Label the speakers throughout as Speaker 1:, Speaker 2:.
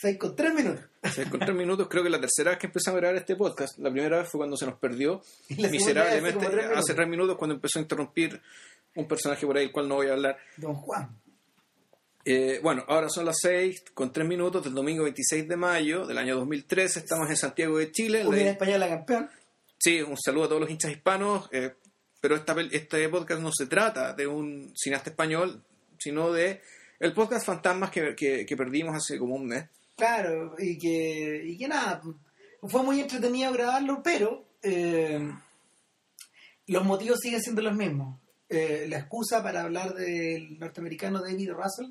Speaker 1: 6 con 3 minutos.
Speaker 2: 6 con 3 minutos, creo que la tercera vez que empezamos a grabar este podcast, la primera vez fue cuando se nos perdió miserablemente hace 3 minutos cuando empezó a interrumpir un personaje por ahí, el cual no voy a hablar.
Speaker 1: Don Juan.
Speaker 2: Eh, bueno, ahora son las 6 con 3 minutos del domingo 26 de mayo del año 2013. Estamos en Santiago de Chile.
Speaker 1: Unidad Española campeón.
Speaker 2: Sí, un saludo a todos los hinchas hispanos. Eh, pero esta, este podcast no se trata de un cineasta español, sino de el podcast Fantasmas que, que, perdimos hace como un mes.
Speaker 1: Claro, y que, y que nada, fue muy entretenido grabarlo, pero eh, los motivos siguen siendo los mismos. Eh, la excusa para hablar del norteamericano David Russell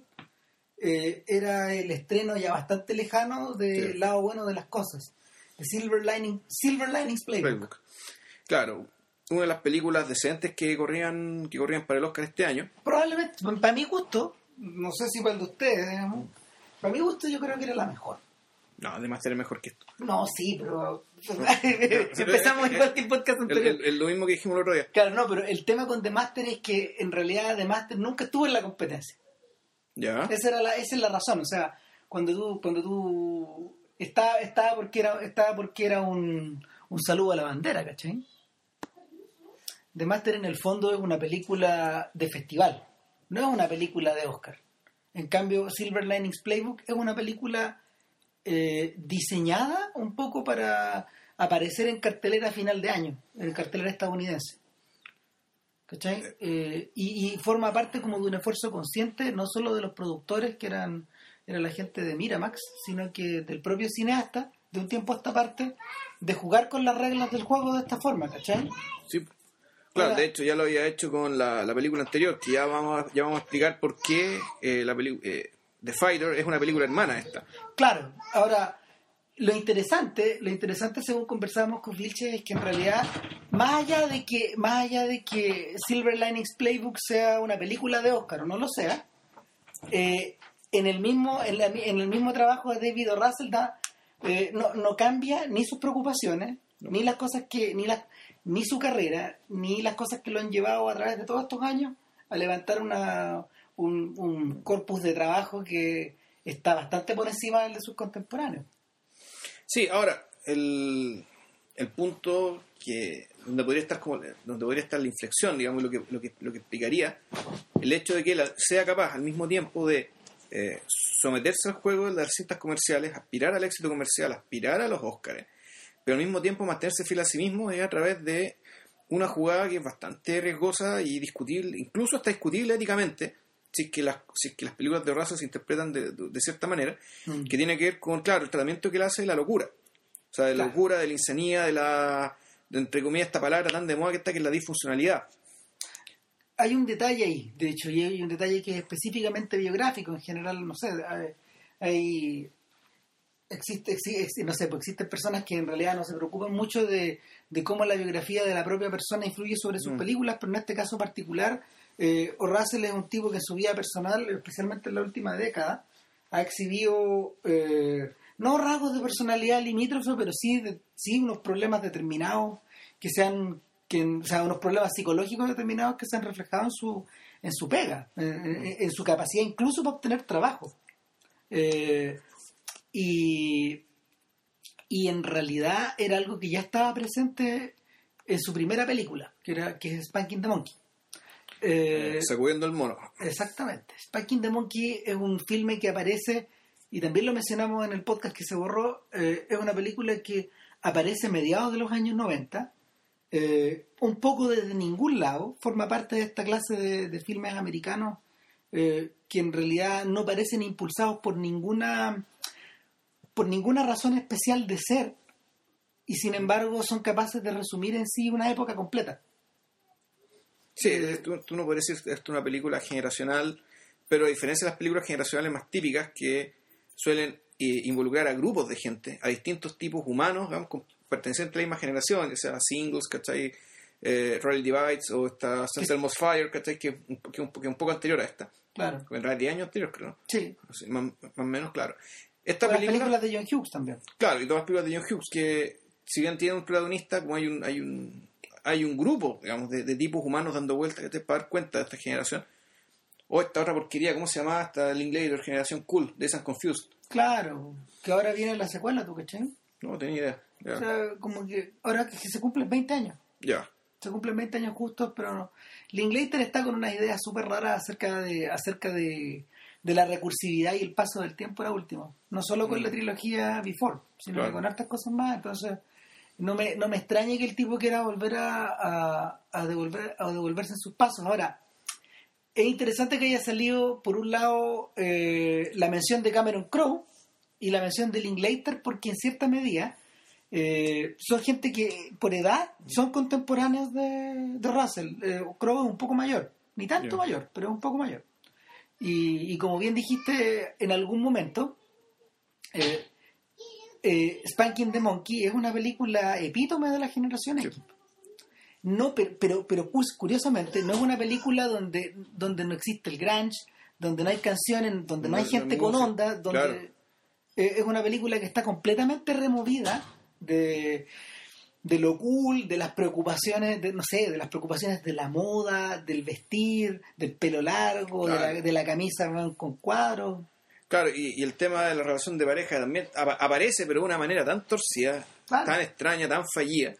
Speaker 1: eh, era el estreno ya bastante lejano del lado bueno de las cosas, de Silver, Lining, Silver Linings Playbook.
Speaker 2: Claro, una de las películas decentes que corrían que corrían para el Oscar este año.
Speaker 1: Probablemente, para mi gusto, no sé si para el de ustedes, para mi gusto yo creo que era la mejor.
Speaker 2: No, además era mejor que esto.
Speaker 1: No, sí, pero empezamos igual que el podcast anterior.
Speaker 2: Es lo mismo que dijimos el otro día.
Speaker 1: Claro, no, pero el tema con The Master es que en realidad The Master nunca estuvo en la competencia.
Speaker 2: Ya.
Speaker 1: Esa, era la, esa es la razón, o sea, cuando tú, cuando tú estaba, estaba porque era, estaba porque era un, un saludo a la bandera, ¿cachai? The Master en el fondo es una película de festival, no es una película de Oscar. En cambio, Silver Linings Playbook es una película eh, diseñada un poco para aparecer en cartelera a final de año, en cartelera estadounidense. ¿Cachai? Eh, y, forma parte como de un esfuerzo consciente, no solo de los productores, que eran, era la gente de Miramax, sino que del propio cineasta, de un tiempo a esta parte, de jugar con las reglas del juego de esta forma, ¿cachai?
Speaker 2: Sí, Claro, de hecho ya lo había hecho con la, película anterior, que ya vamos a, ya vamos a explicar por qué eh, la eh, The Fighter es una película hermana esta.
Speaker 1: Claro, ahora lo interesante, lo interesante según conversábamos con Vilche es que en realidad más allá de que más allá de que Silver Linings Playbook sea una película de Oscar o no lo sea, eh, en el mismo en, el mismo trabajo de David o. Russell no, no cambia ni sus preocupaciones ni las cosas que ni las ni su carrera, ni las cosas que lo han llevado a través de todos estos años a levantar una, un, corpus de trabajo que está bastante por encima del de sus contemporáneos.
Speaker 2: Sí, ahora, el, el punto que donde podría estar como donde podría estar la inflexión, digamos, lo que, lo que, lo que explicaría el hecho de que él sea capaz al mismo tiempo de eh, someterse al juego de las cintas comerciales, aspirar al éxito comercial, aspirar a los Óscares, pero al mismo tiempo mantenerse fiel a sí mismo es a través de una jugada que es bastante riesgosa y discutible, incluso hasta discutible éticamente, si es que las, si que las películas de raza se interpretan de, cierta manera, mm. que tiene que ver con, claro, el tratamiento que él hace de la locura. O sea, de la locura, de la insanía, de la, de, entre comillas, esta palabra tan de moda que está, que es la disfuncionalidad.
Speaker 1: Hay un detalle ahí, de hecho, y hay un detalle que es específicamente biográfico en general, no sé, hay, existe, existe, no sé, pues existen personas que en realidad no se preocupan mucho de, cómo la biografía de la propia persona influye sobre sus mm. películas, pero en este caso particular, eh, es un tipo que en su vida personal, especialmente en la última década, ha exhibido eh, no rasgos de personalidad limítrofe, pero sí, sí unos problemas determinados que sean que, o sea, unos problemas psicológicos determinados que se han reflejado en su en su pega, en, su capacidad incluso para obtener trabajo. Eh, y, y en realidad era algo que ya estaba presente en su primera película, que, era, que es Spanking the Monkey.
Speaker 2: Eh, Sacudiendo el mono.
Speaker 1: Exactamente. Spanking the Monkey es un filme que aparece, y también lo mencionamos en el podcast que se borró, eh, es una película que aparece a mediados de los años 90, eh, un poco desde ningún lado, forma parte de esta clase de, de filmes americanos que en realidad no parecen impulsados por ninguna por ninguna razón especial de ser y sin embargo son capaces de resumir en sí una época completa.
Speaker 2: Sí, tú, no puedes decir que esto es una película generacional, pero a diferencia de las películas generacionales más típicas que suelen eh, involucrar a grupos de gente, a distintos tipos humanos, digamos, pertenecientes a la misma generación, ya sea Singles, ¿cachai? Eh, Royal Divides o esta St. Fire, ¿cachai? Que, que, un, que un poco anterior a esta.
Speaker 1: Claro.
Speaker 2: En realidad 10 años anterior, creo.
Speaker 1: Sí.
Speaker 2: más, o menos, claro.
Speaker 1: Esta película, las películas de John Hughes también.
Speaker 2: Claro, y todas las películas de John Hughes, que si bien tienen un protagonista, como hay un, hay un, hay un grupo, digamos, de, tipos humanos dando vueltas que te para dar cuenta de esta generación. O esta otra porquería, ¿cómo se llamaba? Hasta el inglés, la generación cool, de San Confused.
Speaker 1: Claro, que ahora viene la secuela, ¿tú cachai?
Speaker 2: No tenía idea.
Speaker 1: O sea, como que ahora que se cumplen 20 años.
Speaker 2: Ya.
Speaker 1: Se cumplen 20 años justos, pero no. Linklater está con unas ideas súper raras acerca de acerca de, de la recursividad y el paso del tiempo era último. No solo con
Speaker 2: Mm.
Speaker 1: la trilogía Before, sino
Speaker 2: Claro.
Speaker 1: que con hartas cosas más. Entonces, no me, no me extraña que el tipo quiera volver a, a, a devolver, a devolverse en sus pasos. Ahora, es interesante que haya salido, por un lado, eh, la mención de Cameron Crowe y la mención de Linklater, porque en cierta medida eh, son gente que, por edad, son contemporáneos de, de Russell. Eh, Crowe es un poco mayor, ni tanto mayor, pero es un poco mayor. Y, y como bien dijiste en algún momento, eh, eh, Spanking the Monkey es una película epítome de la generación X.
Speaker 2: Sí.
Speaker 1: No, pero, pero, pero curiosamente, no es una película donde, donde no existe el grunge, donde no hay canciones, donde no,
Speaker 2: No
Speaker 1: hay gente con onda, donde
Speaker 2: claro.
Speaker 1: eh, es una película que está completamente removida de, de lo cool, de las preocupaciones, de, no sé, de las preocupaciones de la moda, del vestir, del pelo largo, de,
Speaker 2: Claro.
Speaker 1: la, de la camisa con cuadros.
Speaker 2: Claro, y, y el tema de la relación de pareja también apa- aparece, pero de una manera tan torcida,
Speaker 1: Claro.
Speaker 2: tan extraña, tan fallida,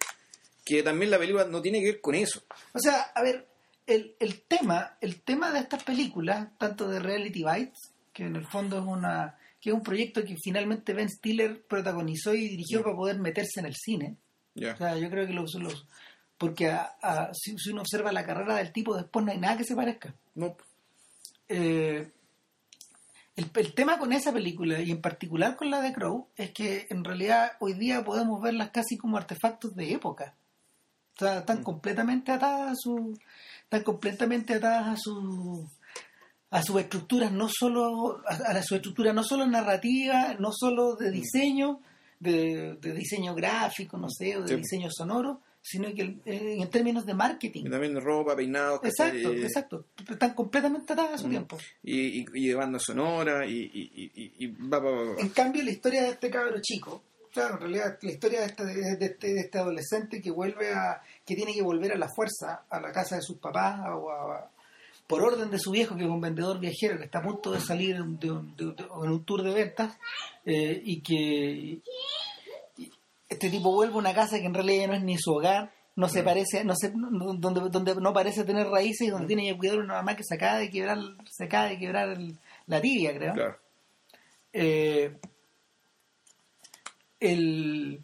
Speaker 2: que también la película no tiene que ver con eso.
Speaker 1: O sea, a ver, el, el tema, el tema de estas películas, tanto de Reality Bites, que en el fondo es una que es un proyecto que finalmente Ben Stiller protagonizó y dirigió para poder meterse en el cine. O sea, yo creo que los, los porque a- a- si, si uno observa la carrera del tipo, después no hay nada que se parezca.
Speaker 2: No,
Speaker 1: Eh, el, el tema con esa película y en particular con la de Crow es que en realidad hoy día podemos verlas casi como artefactos de época. O sea, están completamente atadas a su están completamente atadas a su a sus estructuras no solo a, a su estructura no solo narrativa, no solo de diseño, de, de diseño gráfico, no sé, o de
Speaker 2: Sí.
Speaker 1: diseño sonoro, sino que eh, en términos de marketing.
Speaker 2: y también de ropa, peinados.
Speaker 1: Exacto, exacto. Están completamente atadas a su
Speaker 2: Mm.
Speaker 1: tiempo.
Speaker 2: Y, y, y de banda sonora, y, y, y, y- y va, va, va, va.
Speaker 1: En cambio, la historia de este cabro chico, claro, en realidad la historia de este, de este, de este adolescente que vuelve a, que tiene que volver a la fuerza a la casa de sus papás o a- por orden de su viejo que es un vendedor viajero que está a punto de salir de un, de de tour de ventas eh, y que este tipo vuelve a una casa que en realidad ya no es ni su hogar no se parece no se, donde, donde no parece tener raíces y donde tiene que cuidar una mamá que se acaba de quebrar se acaba de quebrar el- la tibia creo.
Speaker 2: Claro.
Speaker 1: eh, el,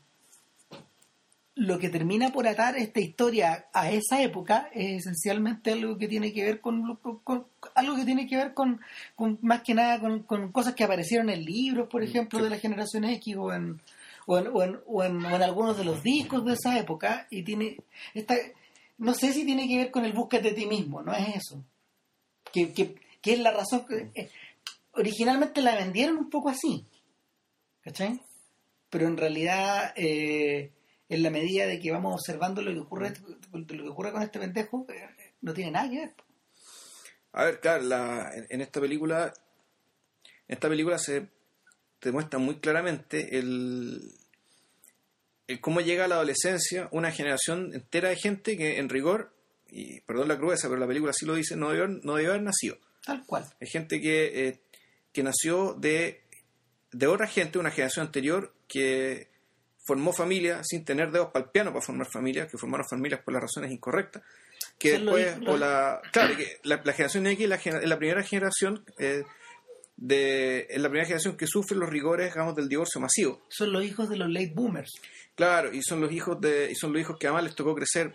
Speaker 1: lo que termina por atar esta historia a esa época es esencialmente algo que tiene que ver con, lo- con- con- algo que tiene que ver con, con más que nada con, cosas que aparecieron en libros por ejemplo
Speaker 2: Sí.
Speaker 1: de la generación X o en o en, o en, o en- o en algunos de los discos de esa época y tiene esta no sé si tiene que ver con el búsquete de ti mismo no es eso que, que, que es la razón que eh, originalmente la vendieron un poco así ¿cachai? pero en realidad eh, en la medida de que vamos observando lo que ocurre de lo que ocurre con este pendejo eh, no tiene nada que ver
Speaker 2: A ver, claro, la- en, en esta película, en esta película se te muestra muy claramente el, el cómo llega a la adolescencia una generación entera de gente que en rigor, y perdón la crudeza, pero la película sí lo dice, no debió, haber- no debió haber nacido.
Speaker 1: tal cual
Speaker 2: Es gente que, eh, que nació de, de otra gente, una generación anterior, que formó familia sin tener dedos para el piano para formar familia, que formaron familias por las razones incorrectas. Que después, o la, claro, que la, la generación X es la, es la primera generación eh, de, es la primera generación que sufre los rigores, digamos, del divorcio masivo.
Speaker 1: son los hijos de los late boomers
Speaker 2: Claro, y son los hijos de, y son los hijos que además les tocó crecer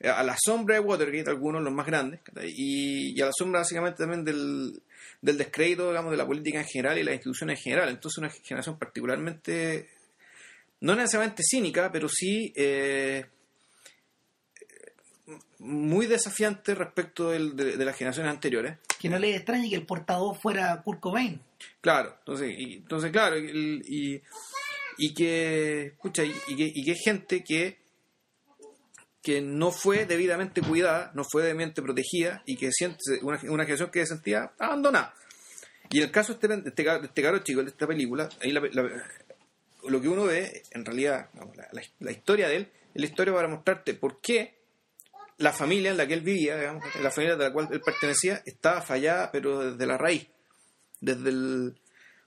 Speaker 2: eh, a la sombra de Watergate, algunos los más grandes, y a la sombra básicamente también del, del descrédito, digamos, de la política en general y las instituciones en general. Entonces una generación particularmente, no necesariamente cínica, pero sí eh, muy desafiante respecto del- de, de las generaciones anteriores.
Speaker 1: que no les extrañe que el portavoz fuera Kurt Cobain
Speaker 2: Claro, entonces, y, entonces claro, y, y, y que, escucha, y, y que, y que gente que, que no fue debidamente cuidada, no fue debidamente protegida y que siente una, una generación que se sentía abandonada. Y en el caso de este, este, este caro chico, de esta película, ahí la- la- lo que uno ve, en realidad, la, la- la historia de él, es la historia para mostrarte por qué la familia en la que él vivía, digamos, la familia de la cual él pertenecía, estaba fallada, pero desde la raíz desde el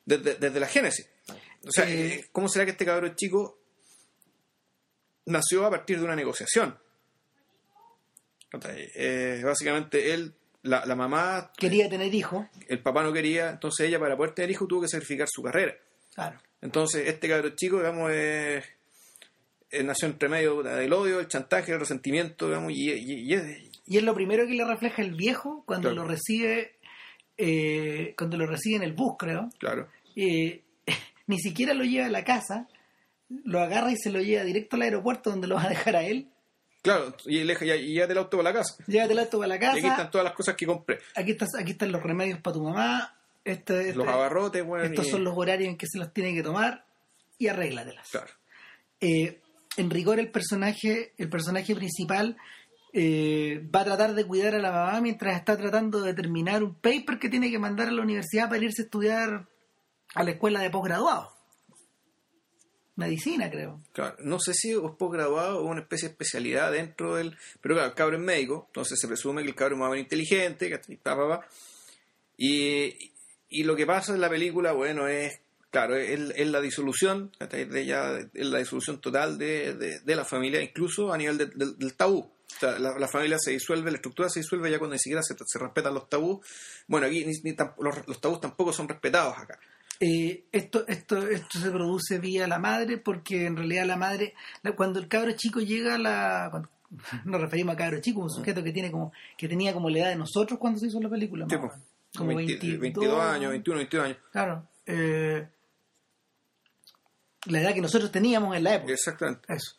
Speaker 2: desde, desde la génesis. O sea,
Speaker 1: Eh,
Speaker 2: ¿cómo será que este cabrón chico nació a partir de una negociación? Eh, básicamente él, la, la mamá,
Speaker 1: Quería tener hijos.
Speaker 2: el papá no quería, entonces ella para poder tener hijos tuvo que sacrificar su carrera.
Speaker 1: Claro.
Speaker 2: Entonces este cabrón chico, digamos, nació entre medio del odio, el chantaje, el resentimiento, digamos, y, y- y es-
Speaker 1: Y es lo primero que le refleja el viejo cuando
Speaker 2: Claro.
Speaker 1: lo recibe eh, cuando lo recibe en el bus, creo.
Speaker 2: claro,
Speaker 1: Eh, ni siquiera lo lleva a la casa, lo agarra y se lo lleva directo al aeropuerto donde lo va a dejar a él.
Speaker 2: claro, y, deja- y, y ya del auto para la casa.
Speaker 1: Llévate el auto para la
Speaker 2: Y aquí
Speaker 1: casa,
Speaker 2: están todas las cosas que compré.
Speaker 1: aquí, estás, aquí están los remedios para tu mamá, este, este-
Speaker 2: Los abarrotes, bueno,
Speaker 1: estos
Speaker 2: y-
Speaker 1: son los horarios en que se los tiene que tomar y arréglatelas.
Speaker 2: Claro.
Speaker 1: Eh, en rigor el personaje, el personaje principal eh, va a tratar de cuidar a la mamá mientras está tratando de terminar un paper que tiene que mandar a la universidad para irse a estudiar a la escuela de posgraduado. Medicina, creo.
Speaker 2: Claro, no sé si es posgraduado o una especie de especialidad dentro del... Pero claro, el cabrón es médico, entonces se presume que el cabrón es más inteligente, ¿cachai? Pa, pa, pa. Y, y lo que pasa en la película, bueno, es, claro, es, es la disolución, de ya, es la disolución total de, de- de la familia, incluso a nivel de- del- del tabú. O sea, la, la familia se disuelve, la estructura se disuelve ya cuando ni siquiera se, se respetan los tabús. Bueno, aquí ni- ni tam- los, los tabús tampoco son respetados acá.
Speaker 1: Eh, esto, esto, esto se produce vía la madre porque en realidad la madre, la- cuando el cabro chico llega a la... cuando- nos referimos a cabro chico, un sujeto que tiene como que tenía como la edad de nosotros cuando se hizo la película.
Speaker 2: Sí.
Speaker 1: Como
Speaker 2: 20
Speaker 1: 22,
Speaker 2: 22 años, 21, 22 años.
Speaker 1: Claro. eh, la edad que nosotros teníamos en la época.
Speaker 2: Exactamente.
Speaker 1: Eso.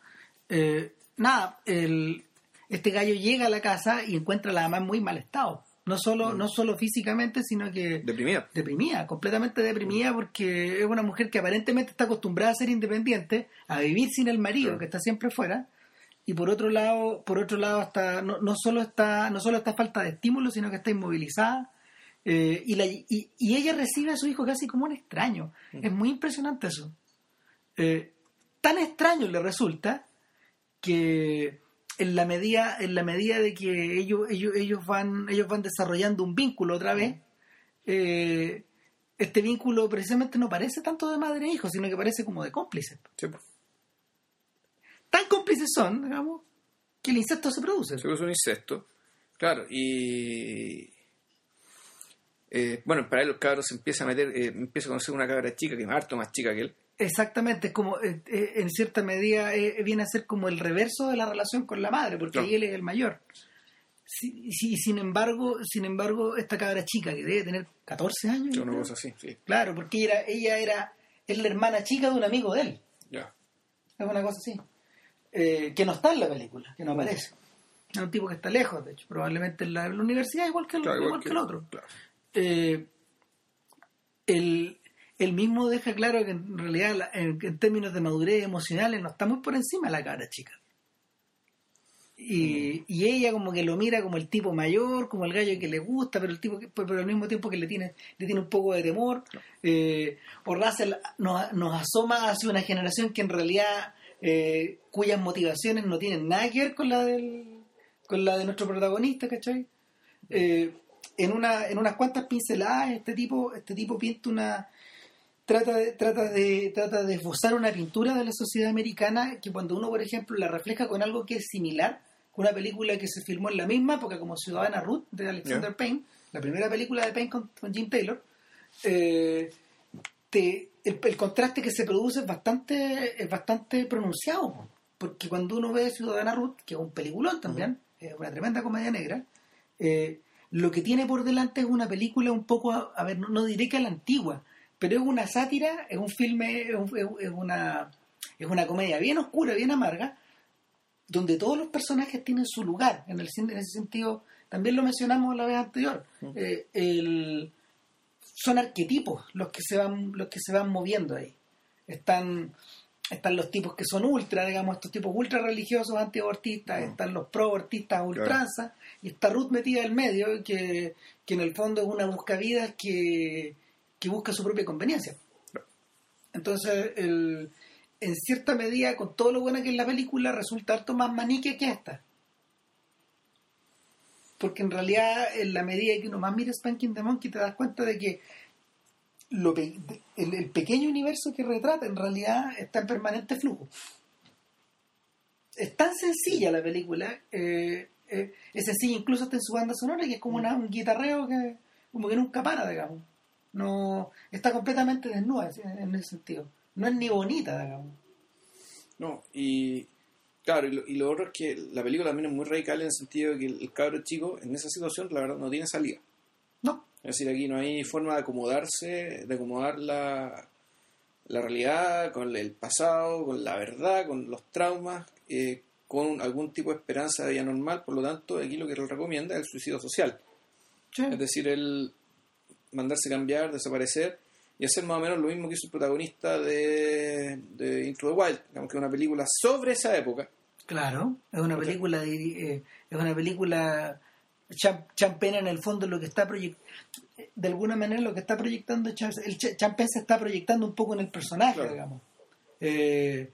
Speaker 1: Eh, nada, el, este gallo llega a la casa y encuentra a la mamá en muy mal estado. No solo, no solo físicamente, sino que
Speaker 2: Deprimida.
Speaker 1: deprimida, completamente deprimida porque es una mujer que aparentemente está acostumbrada a ser independiente, a vivir sin el marido, que está siempre fuera. Y por otro lado, por otro lado hasta no, no solo está no solo está falta de estímulo, sino que está inmovilizada. Eh, y, la- y, y ella recibe a su hijo casi como un extraño. Es muy impresionante eso. Eh, tan extraño le resulta que en la medida en la medida de que ellos ellos ellos van ellos van desarrollando un vínculo otra vez eh, este vínculo precisamente no parece tanto de madre e hijo sino que parece como de cómplices
Speaker 2: Sí,
Speaker 1: tan cómplices son digamos que el incesto se produce
Speaker 2: Se produce un incesto. Claro, y. eh, bueno, para él los cabros se empieza a meter, eh, empieza a conocer una cabra chica que es harto más chica que él.
Speaker 1: exactamente es como eh, eh, en cierta medida viene a ser como el reverso de la relación con la madre porque ahí él es el mayor Sí, sí, sin embargo sin embargo esta cabra chica que debe tener 14 años yo
Speaker 2: Una cosa así, sí.
Speaker 1: Claro, porque ella era, ella era es la hermana chica de un amigo de él.
Speaker 2: Ya.
Speaker 1: Es una cosa así. Eh, que no está en la película, que no aparece. Es un tipo que está lejos, de hecho, probablemente en la, en la universidad igual que el,
Speaker 2: Claro,
Speaker 1: igual que el otro.
Speaker 2: Claro.
Speaker 1: Eh, el, él mismo deja claro que en realidad la- en, en términos de madurez emocionales no está muy por encima de la cara chica. Y, y ella como que lo mira como el tipo mayor, como el gallo que le gusta, pero el tipo que, pero al mismo tiempo que le tiene, le tiene un poco de temor. Eh, o Russell nos, nos asoma hacia una generación que en realidad eh, cuyas motivaciones no tienen nada que ver con la del con la de nuestro protagonista, ¿cachai? Eh, en una en unas cuantas pinceladas este tipo este tipo pinta una trata de, trata de trata de esbozar una pintura de la sociedad americana que cuando uno por ejemplo la refleja con algo que es similar con una película que se filmó en la misma época como Ciudadana Ruth de Alexander
Speaker 2: Ya.
Speaker 1: Payne la primera película de Payne con, con Jim Taylor eh, te- el, el contraste que se produce es bastante es bastante pronunciado porque cuando uno ve Ciudadana Ruth que es un peliculón también es una tremenda comedia negra eh, lo que tiene por delante es una película un poco a, a ver no, no diré que a la antigua pero es una sátira es un filme es, un- es- una es una comedia bien oscura bien amarga donde todos los personajes tienen su lugar en el en ese sentido también lo mencionamos la vez anterior Eh, el- son arquetipos los que se van los que se van moviendo ahí. Están están los tipos que son ultra digamos estos tipos ultra religiosos antiabortistas
Speaker 2: Mm.
Speaker 1: están los pro abortistas a ultranza y está Ruth metida en medio que, que en el fondo es una buscavidas que, que busca su propia conveniencia entonces el, en cierta medida con todo lo buena que es la película resulta harto más manique que esta porque en realidad en la medida que uno más mira Spanking the Monkey te das cuenta de que lo el pequeño universo que retrata en realidad está en permanente flujo. Es tan sencilla la película, eh, eh, es sencilla incluso hasta en su banda sonora, que es como una- un guitarreo que como que nunca para, digamos. No, está completamente desnuda en, en ese sentido. No es ni bonita, digamos.
Speaker 2: No, y claro, y lo, y lo otro es que la película también es muy radical en el sentido de que el, el cabro chico en esa situación, la verdad, no tiene salida.
Speaker 1: No,
Speaker 2: Es decir, aquí no hay forma de acomodarse, de acomodar la, la realidad con el pasado, con la verdad, con los traumas, eh, con algún tipo de esperanza de vida normal. Por lo tanto, aquí lo que él recomienda es el suicidio social.
Speaker 1: Sí.
Speaker 2: Es decir, el mandarse cambiar, desaparecer y hacer más o menos lo mismo que hizo el protagonista de, de Into the Wild, digamos que es una película sobre esa época.
Speaker 1: Claro, es una película, de- eh, es una película Cham- Champagne en el fondo lo que está proyectando, de alguna manera lo que está proyectando el Ch- Champagne se está proyectando un poco en el personaje,
Speaker 2: Claro.
Speaker 1: digamos. Eh,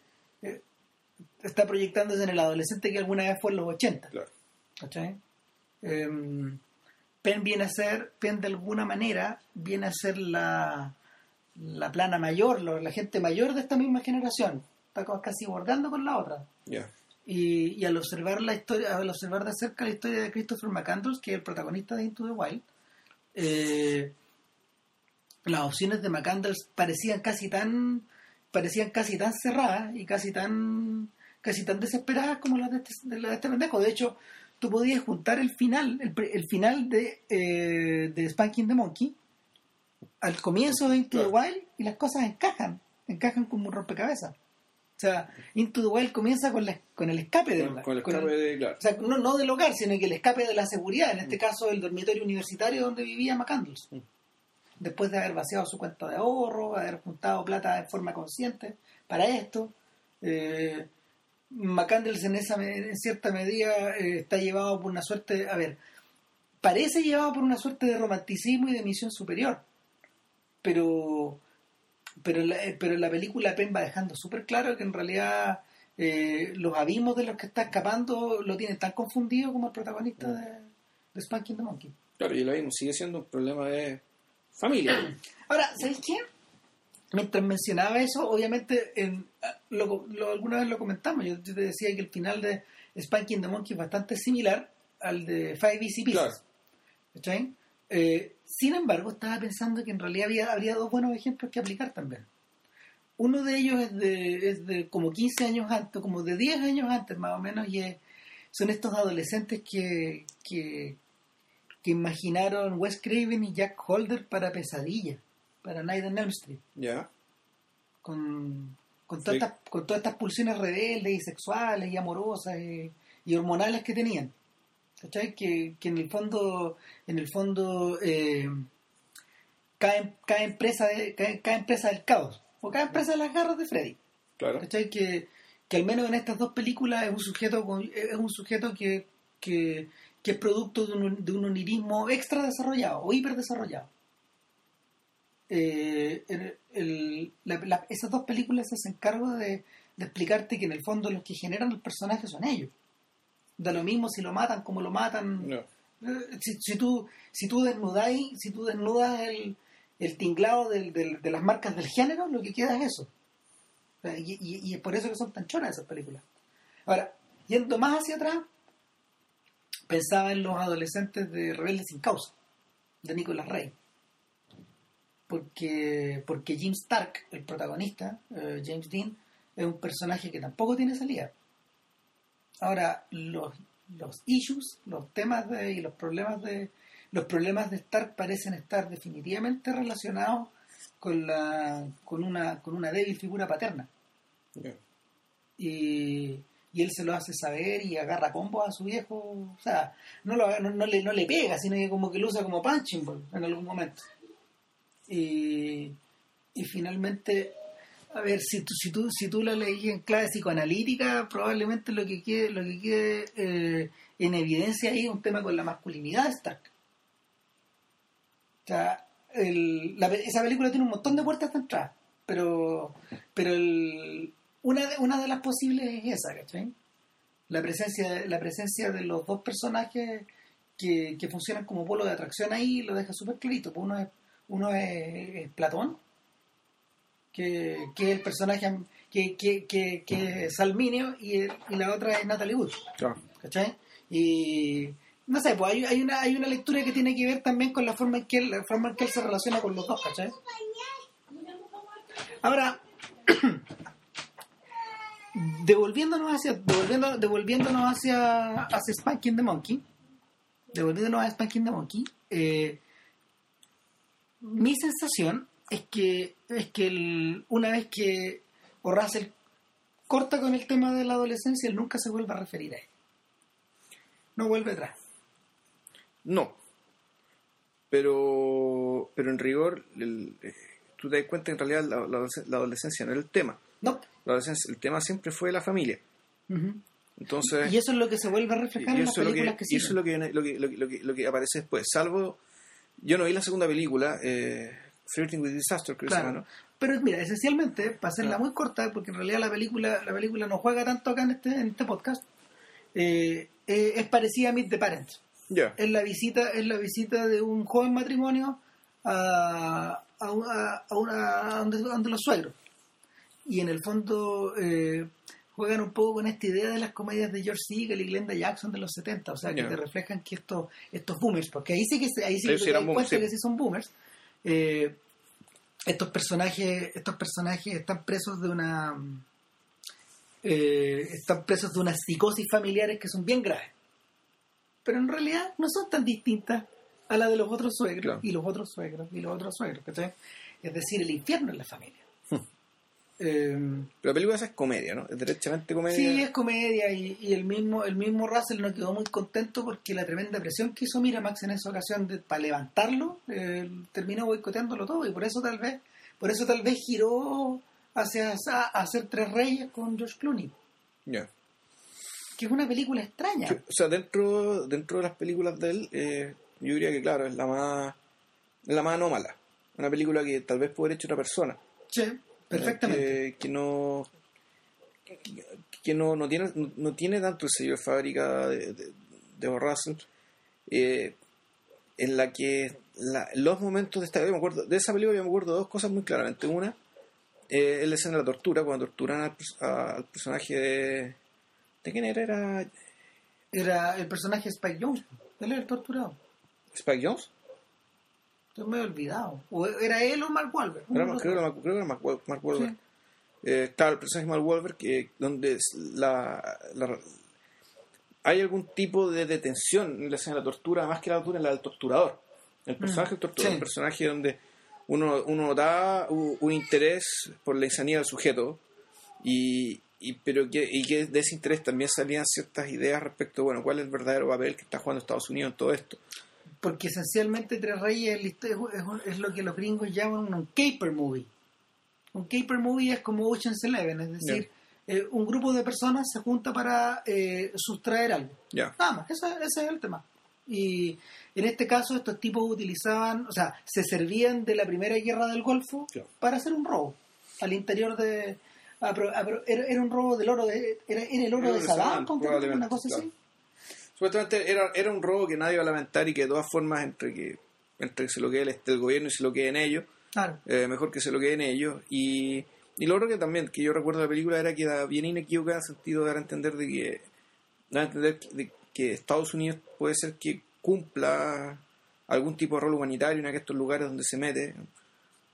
Speaker 1: está proyectándose en el adolescente que alguna vez fue en los 80.
Speaker 2: Claro.
Speaker 1: ¿cachai? Em, Penn viene a ser, Penn de alguna manera viene a ser la, la plana mayor, la gente mayor de esta misma generación. Está casi bordando con la otra.
Speaker 2: Ya.
Speaker 1: Y, y al observar la historia, al observar de cerca la historia de Christopher McCandless, que es el protagonista de Into the Wild, eh, las opciones de McCandless parecían casi tan parecían casi tan cerradas y casi tan casi tan desesperadas como las de este, de las de este pendejo. De hecho, tú podías juntar el final, el, el final de, eh, de Spanking the Monkey al comienzo de Into the Wild y las cosas encajan, encajan como un rompecabezas. O sea, Into the Wild comienza con, la- con el escape del
Speaker 2: Con, con el
Speaker 1: con
Speaker 2: escape de, claro.
Speaker 1: o sea, no, no del hogar, sino que el escape de la seguridad, en este caso el dormitorio universitario donde vivía McCandles.
Speaker 2: Mm.
Speaker 1: Después de haber vaciado su cuenta de ahorro, haber juntado plata de forma consciente para esto, eh, McCandles en, esa, en cierta medida eh, está llevado por una suerte, a ver, parece llevado por una suerte de romanticismo y de misión superior, pero pero en la, eh, pero en la película Penn va dejando súper claro que en realidad eh, los abismos de los que está escapando lo tienen tan confundido como el protagonista de, de Spanking the Monkey.
Speaker 2: Claro, y lo mismo, sigue siendo un problema de familia.
Speaker 1: Ahora, ¿sabéis qué? Mientras mencionaba eso, obviamente, en, lo, lo- alguna vez lo comentamos, yo te decía que el final de Spanking the Monkey es bastante similar al de Five Easy Pieces.
Speaker 2: Claro.
Speaker 1: Eh, sin embargo, estaba pensando que en realidad había, habría dos buenos ejemplos que aplicar también. Uno de ellos es de, es de como 15 años antes, como de 10 años antes más o menos, y es- son estos adolescentes que, que, que imaginaron Wes Craven y Jack Holder para Pesadilla, para Night on Elm Street,
Speaker 2: Ya.
Speaker 1: con, con, todas
Speaker 2: Sí.
Speaker 1: estas, con todas estas pulsiones rebeldes y sexuales y amorosas y, y hormonales que tenían. ¿Cachai? Que, que en el fondo, en el fondo eh, caen, caen, presa de, caen, caen presa del caos, o caen presa de las garras de Freddy.
Speaker 2: Claro.
Speaker 1: ¿Cachai? Que, que al menos en estas dos películas es un sujeto es un sujeto que, que, que es producto de un, de un onirismo extra desarrollado o hiper desarrollado. Eh, el- el- la- la- esas dos películas se hacen cargo de, de explicarte que en el fondo los que generan el personaje son ellos. Da lo mismo si lo matan, como lo matan.
Speaker 2: No.
Speaker 1: Eh, Si, si tú si tú desnudáis, si tú desnudas el, el tinglado del- del- de las marcas del género, lo que queda es eso. Y, y- y es por eso que son tan choras esas películas. Ahora, yendo más hacia atrás, pensaba en los adolescentes de Rebeldes sin Causa, de Nicolas Rey. Porque, porque Jim Stark, el protagonista, eh, James Dean, es un personaje que tampoco tiene salida. Ahora, los, los issues, los temas de, y los problemas de los problemas de Stark parecen estar definitivamente relacionados con la con una con una débil figura paterna y, y él se lo hace saber y agarra combos a su viejo o sea no, lo, no, no le, no le pega sino que como que lo usa como punching ball en algún momento. Y, y finalmente a ver si tú si tú si tú la leí en clave psicoanalítica probablemente lo que quede lo que quede eh, en evidencia ahí es un tema con la masculinidad de Stark. O sea el- esa película tiene un montón de puertas de entrada pero pero el- una de, una de las posibles es esa ¿cachai? la presencia la presencia de los dos personajes que, que funcionan como polo de atracción ahí lo deja súper clarito pues uno es Uno es, es Platón, que, que es el personaje que, que, que, que es Salminio, y, y la otra es Natalie Wood.
Speaker 2: Claro.
Speaker 1: ¿cachai? Y no sé, pues hay, hay una hay una lectura que tiene que ver también con la forma en que él, la forma en que él se relaciona con los dos, ¿cachai? Ahora, devolviéndonos hacia devolviendo, devolviéndonos hacia hacia Spanking the Monkey, devolviéndonos a Spanking the Monkey, eh, mi sensación es que es que el- una vez que o Russell corta con el tema de la adolescencia, él nunca se vuelve a referir a él. No vuelve atrás.
Speaker 2: No. Pero, pero en rigor, el- eh, tú te das cuenta que en realidad la, la adolescencia no era el tema.
Speaker 1: No.
Speaker 2: La adolescencia, el tema siempre fue la familia. Entonces,
Speaker 1: Y eso es lo que se vuelve a reflejar en las
Speaker 2: lo que,
Speaker 1: películas que,
Speaker 2: y eso es
Speaker 1: siguen.
Speaker 2: lo que, lo que, lo que- lo que- aparece después. Salvo, yo no vi la segunda película, eh, Flirting with Disaster, creo.
Speaker 1: Pero mira, esencialmente, para hacerla
Speaker 2: Claro.
Speaker 1: muy corta, porque en realidad la película la película no juega tanto acá en este, en este podcast, eh, eh, es parecida a Meet the Parents. Es la visita, es la visita de un joven matrimonio a, a, una- a una- a donde, donde los suegros. Y en el fondo eh, juegan un poco con esta idea de las comedias de George Segal y Glenda Jackson de los 70, o sea, que te reflejan que estos, estos boomers, porque ahí sí que se- ahí sí que
Speaker 2: sí boomers,
Speaker 1: cuenta
Speaker 2: sí.
Speaker 1: que sí son boomers. Eh, estos personajes, estos personajes están presos de una eh, están presos de unas psicosis familiares que son bien graves. Pero en realidad no son tan distintas a la de los otros suegros
Speaker 2: Claro.
Speaker 1: y los otros suegros y los otros suegros. ¿cachai? Es decir, el infierno en la familia. Eh,
Speaker 2: Pero la película esa es comedia, ¿no? Es derechamente comedia.
Speaker 1: Sí, es comedia y, y el mismo el mismo Russell no quedó muy contento porque la tremenda presión que hizo Miramax en esa ocasión de, para levantarlo eh, terminó boicoteándolo todo y por eso tal vez por eso tal vez giró hacia a, hacer Tres Reyes con George Clooney,
Speaker 2: Ya.
Speaker 1: que es una película extraña.
Speaker 2: Que, O sea, dentro, dentro de las películas de él, eh, yo diría que, claro, es la más es la más anómala. Una película que tal vez puede haber hecho otra persona.
Speaker 1: Sí, perfectamente.
Speaker 2: Que, que no que, que no, no tiene no, no tiene tanto el sello de fábrica de, de, Russell, eh, en la que la- los momentos de esta yo me acuerdo de esa película yo me acuerdo de dos cosas muy claramente una eh, es la escena de la tortura cuando torturan al, pers- a- al personaje de ¿de quién era? era
Speaker 1: Era el personaje Spike Jones, él era el torturado.
Speaker 2: Spike Jones
Speaker 1: Estoy medio olvidado. O era él o Mark Wahlberg.
Speaker 2: creo, que era, Mark- creo que era Mark, Wahl- Mark Wahlberg
Speaker 1: Sí.
Speaker 2: Eh, claro, el personaje de Mark Wahlberg, que, donde la, la- hay algún tipo de detención en la escena de la tortura, más que la tortura, en la del torturador. El personaje del torturador,
Speaker 1: sí.
Speaker 2: el personaje donde uno, uno da un, un interés por la insanidad del sujeto, y, y- pero que, y que de ese interés también salían ciertas ideas respecto, bueno, cuál es el verdadero papel que está jugando Estados Unidos en todo esto.
Speaker 1: Porque esencialmente Tres Reyes es, lo que los gringos llaman un caper movie. Un caper movie es como Ocean's Eleven, es decir, eh, un grupo de personas se junta para eh, sustraer algo.
Speaker 2: Ya,
Speaker 1: Nada más, ese, ese es el tema. Y en este caso estos tipos utilizaban, o sea, se servían de la primera guerra del Golfo para hacer un robo al interior de... ah, pero- ah, pero era, era un robo del oro de... Era, era el oro
Speaker 2: Oro
Speaker 1: de
Speaker 2: probablemente,
Speaker 1: una cosa
Speaker 2: claro.
Speaker 1: así.
Speaker 2: Supuestamente era, era un robo que nadie va a lamentar y que de todas formas entre que entre que se lo quede el, el gobierno y se lo queden ellos,
Speaker 1: Claro.
Speaker 2: eh, mejor que se lo queden ellos. Y, y lo otro que también, que yo recuerdo de la película, era que era bien inequívoca en el sentido de dar a entender de que, dar a entender de que Estados Unidos puede ser que cumpla algún tipo de rol humanitario en estos lugares donde se mete,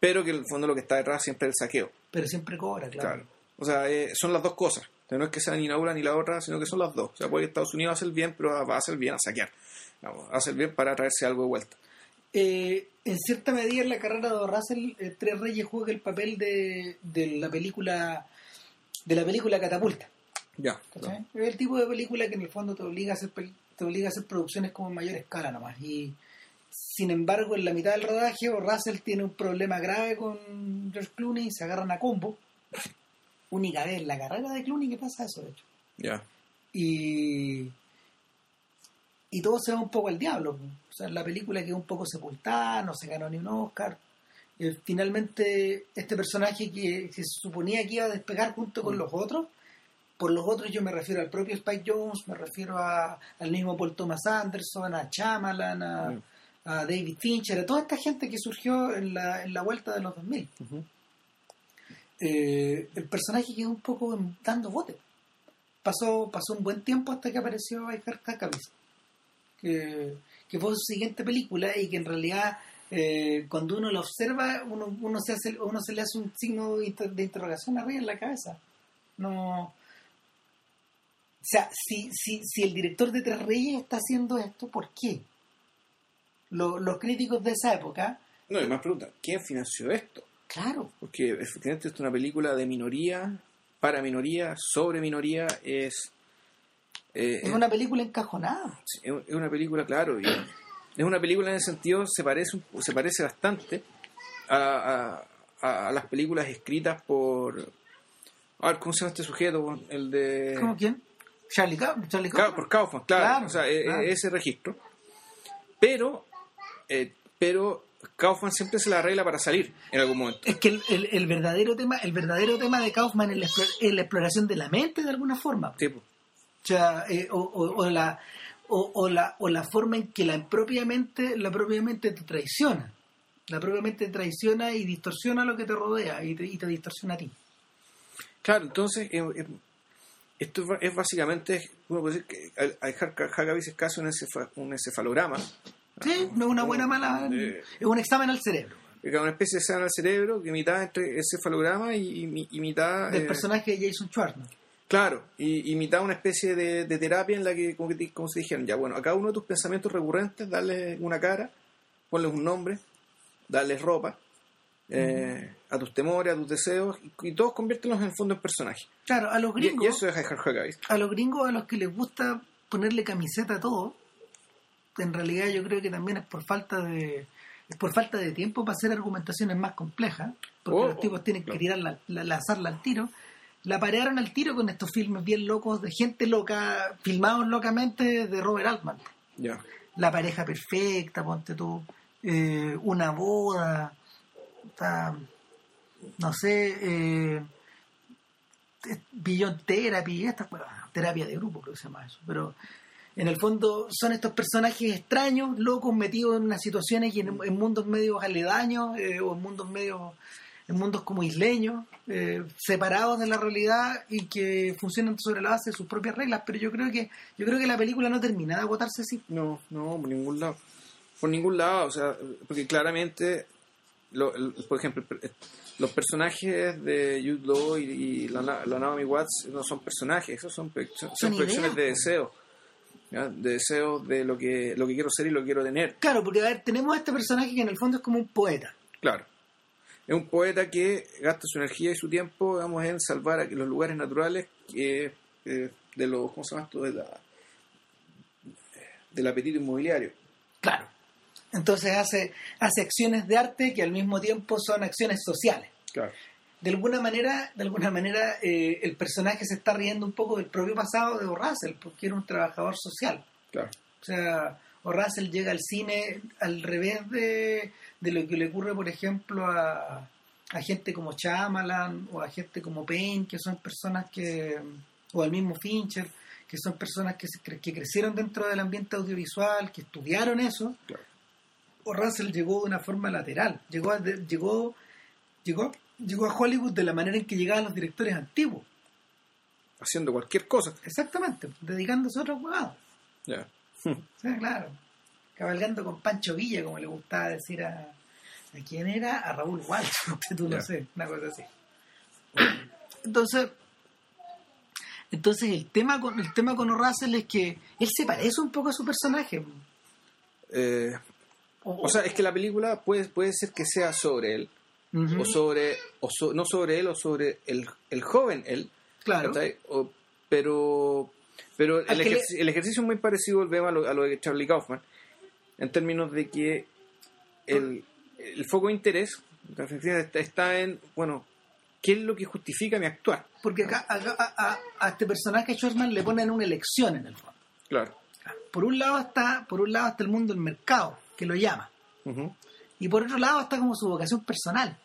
Speaker 2: pero que en el fondo lo que está detrás siempre es el saqueo.
Speaker 1: Pero siempre cobra, claro.
Speaker 2: Claro. O sea, eh, son las dos cosas. No es que sea ni la una ni la otra, sino que son las dos. O sea, puede que Estados Unidos hace el bien, pero va a hacer bien a saquear. Vamos, hace el bien para traerse algo de vuelta.
Speaker 1: Eh, en cierta medida en la carrera de Russell, eh, Tres Reyes juega el papel de, de la película de la película Catapulta.
Speaker 2: Ya.
Speaker 1: Es el tipo de película que en el fondo te obliga a hacer te obliga a hacer producciones como en mayor escala nomás. Y sin embargo, en la mitad del rodaje, Russell tiene un problema grave con George Clooney y se agarran a combo. Única vez en la carrera de Clooney que pasa eso, de hecho.
Speaker 2: Ya.
Speaker 1: y y todo se va un poco al diablo o sea la película quedó un poco sepultada no se ganó ni un Oscar Eh, finalmente este personaje que se suponía que iba a despegar junto con
Speaker 2: Mm.
Speaker 1: los otros por los otros yo me refiero al propio Spike Jones me refiero a, al mismo Paul Thomas Anderson a Chamalan a,
Speaker 2: Mm.
Speaker 1: a David Fincher, a toda esta gente que surgió en la, en la vuelta de los 2000. Eh, el personaje quedó un poco dando bote. Pasó, pasó un buen tiempo hasta que apareció Iker Kakavis, que, que fue su siguiente película y que en realidad eh, cuando uno lo observa uno, uno, se hace, uno se le hace un signo de interrogación arriba en la cabeza. No, o sea, si, si, si el director de Tres Reyes está haciendo esto, ¿por qué? los críticos de esa época...
Speaker 2: No, y más pregunta, ¿quién financió esto?
Speaker 1: Claro.
Speaker 2: Porque efectivamente es una película de minoría, para minoría, sobre minoría, es...
Speaker 1: Eh, es una película encajonada.
Speaker 2: Es una película, claro, y es una película en ese sentido, se parece, se parece bastante a, a, las películas escritas por... A ver, ¿cómo se llama este sujeto? El de...
Speaker 1: ¿Cómo quién? Charlie, Charlie Kaufman.
Speaker 2: Por Kaufman, claro. o sea, e, e, ese registro. Pero, eh, pero Kaufman siempre se la arregla para salir en algún momento.
Speaker 1: Es que el, el, verdadero tema, el verdadero tema de Kaufman es la, exploración de la mente de alguna forma.
Speaker 2: Sí.
Speaker 1: O sea, eh, o, o, la o, la o la forma en que la propiamente la propiamente te traiciona. La propiamente te traiciona y distorsiona lo que te rodea y te, y te distorsiona a ti.
Speaker 2: Claro, entonces eh, esto es básicamente, uno puede decir que Hagavis es casi un, un encefalograma
Speaker 1: Sí, no es una buena mala. es un examen al cerebro.
Speaker 2: Es una especie de examen al cerebro que mitad entre encefalograma y, y, mitad.
Speaker 1: Del eh, personaje de Jason Schwartzman.
Speaker 2: Claro, y, y, mitad una especie de, terapia en la que, como, como, se dijeron, ya bueno, a cada uno de tus pensamientos recurrentes, darle una cara, ponles un nombre, darles ropa, eh, a tus temores, a tus deseos, y, todos conviértelos en el fondo en personajes.
Speaker 1: Claro, a los gringos.
Speaker 2: Y, eso es
Speaker 1: A los gringos, a los que les gusta ponerle camiseta a todo, en realidad yo creo que también es por falta de es por falta de tiempo para hacer argumentaciones más complejas, porque oh, los tipos tienen que tirar la, lanzarla al tiro. La parearon al tiro con estos filmes bien locos de gente loca, filmados locamente de Robert Altman. La pareja perfecta, ponte tú, eh, una boda, no sé, eh, Billion Therapy, esta, terapia de grupo creo que se llama eso, pero en el fondo son estos personajes extraños, locos, metidos en unas situaciones y en, mundos medios aledaños eh, o en mundos medios en mundos como isleños, eh, separados de la realidad y que funcionan sobre la base de sus propias reglas. Pero yo creo que yo creo que la película no termina de agotarse así.
Speaker 2: No, no, por ningún lado. Por ningún lado, o sea, porque claramente, por ejemplo, los personajes de Jude Law y, la, Naomi Watts no son personajes, esos son, son, de deseo de deseos de lo que, lo que quiero ser y lo que quiero tener.
Speaker 1: Claro, porque a ver, tenemos a este personaje que en el fondo es como un poeta.
Speaker 2: Claro. Es un poeta que gasta su energía y su tiempo, digamos, en salvar los lugares naturales que, eh, de los, ¿cómo se llama esto? De la, del apetito inmobiliario.
Speaker 1: Claro. Entonces hace, hace acciones de arte que al mismo tiempo son acciones sociales.
Speaker 2: Claro
Speaker 1: de alguna manera, de alguna manera eh, el personaje se está riendo un poco del propio pasado de O'Russell, porque era un trabajador social.
Speaker 2: Claro.
Speaker 1: O sea, O'Russell llega al cine al revés de, lo que le ocurre, por ejemplo, a, a gente como Chamalan o a gente como Payne, que son personas que, o al mismo Fincher, que son personas que, que crecieron dentro del ambiente audiovisual, que estudiaron eso.
Speaker 2: Claro.
Speaker 1: O'Russell llegó de una forma lateral, llegó, llegó, llegó llegó a Hollywood de la manera en que llegaban los directores antiguos.
Speaker 2: Haciendo cualquier cosa.
Speaker 1: Exactamente, dedicándose a otros jugados.
Speaker 2: Ya.
Speaker 1: claro. Cabalgando con Pancho Villa, como le gustaba decir a. ¿A quién era? A Raúl Walsh, tú no sé, una cosa así. Entonces, entonces el tema con el tema con O'Russell es que él se parece un poco a su personaje.
Speaker 2: Eh, o, sea, es que la película puede, puede ser que sea sobre él, o sobre, o no sobre él, o sobre el, el joven él.
Speaker 1: Claro.
Speaker 2: pero pero el, el, ejercicio es muy parecido, volvemos a lo, a lo de Charlie Kaufman, en términos de que el, el foco de interés está en, bueno, ¿qué es lo que justifica mi actuar?
Speaker 1: Porque acá, a, a, este personaje Schwarzman le ponen una elección en el fondo.
Speaker 2: Claro.
Speaker 1: Por un lado está, por un lado está el mundo del mercado, que lo llama. Y por otro lado está como su vocación personal.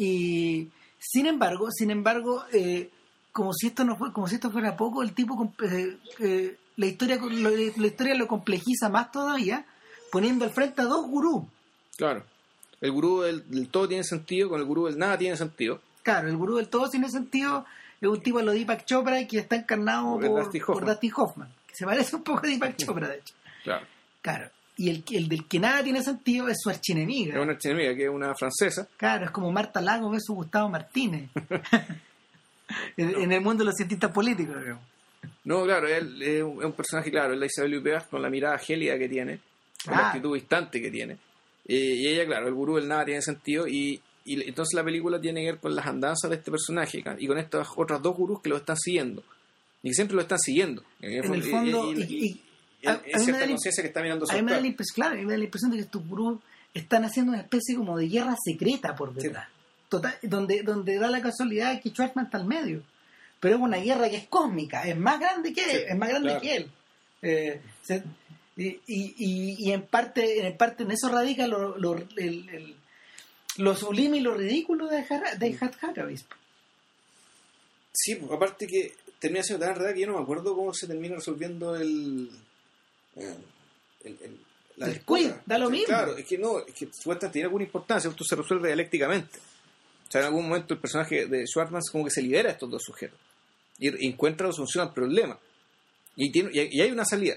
Speaker 1: Y sin embargo, sin embargo, eh, como si esto no fue, como si esto fuera poco, el tipo eh, eh, la historia la, historia lo complejiza más todavía, poniendo al frente a dos gurús.
Speaker 2: Claro. El gurú del, del todo tiene sentido, con el gurú del nada tiene sentido.
Speaker 1: Claro, el gurú del todo tiene sentido es un tipo lo Deepak Chopra que está encarnado
Speaker 2: Por
Speaker 1: por,
Speaker 2: Dusty
Speaker 1: por
Speaker 2: Hoffman.
Speaker 1: Dusty Hoffman, que se parece un poco a Deepak Chopra, de hecho.
Speaker 2: Claro.
Speaker 1: Claro. Y el, el del que nada tiene sentido es su archienemiga.
Speaker 2: Es una archienemiga que es una francesa.
Speaker 1: Claro, es como Marta Lago versus Gustavo Martínez. en, en el mundo de los cientistas políticos, digamos.
Speaker 2: No, claro, él es un, personaje, claro, es la Isabel Huppert con la mirada gélida que tiene, con la
Speaker 1: Ah.
Speaker 2: actitud distante que tiene. Eh, y ella, claro, el gurú del nada tiene sentido y, y entonces la película tiene que ver con las andanzas de este personaje y con estas otras dos gurús que lo están siguiendo. Y que siempre lo están siguiendo.
Speaker 1: En el fondo, y- a- a
Speaker 2: es cierta conciencia que está mirando su
Speaker 1: A mí me da la impresión, claro, a mí me da la impresión de que estos gurús están haciendo una especie como de guerra secreta por detrás. Total, donde, donde da la casualidad que Schwartzman está al medio. Pero es una guerra que es cósmica, es más grande que él,
Speaker 2: Sí,
Speaker 1: es más grande
Speaker 2: claro.
Speaker 1: que él. Eh, se- y, y, y- en parte en parte en eso radica lo, lo, el- el- lo sublime y lo ridículo de, Har- de Hat Hackabis.
Speaker 2: Sí, aparte que termina siendo tan verdad que yo no me acuerdo cómo se termina resolviendo el. Eh, el- el- la disputa.
Speaker 1: da lo
Speaker 2: Sí,
Speaker 1: mismo.
Speaker 2: Claro, es que no, es que supuestamente tiene alguna importancia, esto se resuelve dialécticamente. O sea, en algún momento el personaje de Schwartzman como que se libera de estos dos sujetos y encuentra la solución al problema. Y, tiene, y, hay- una salida.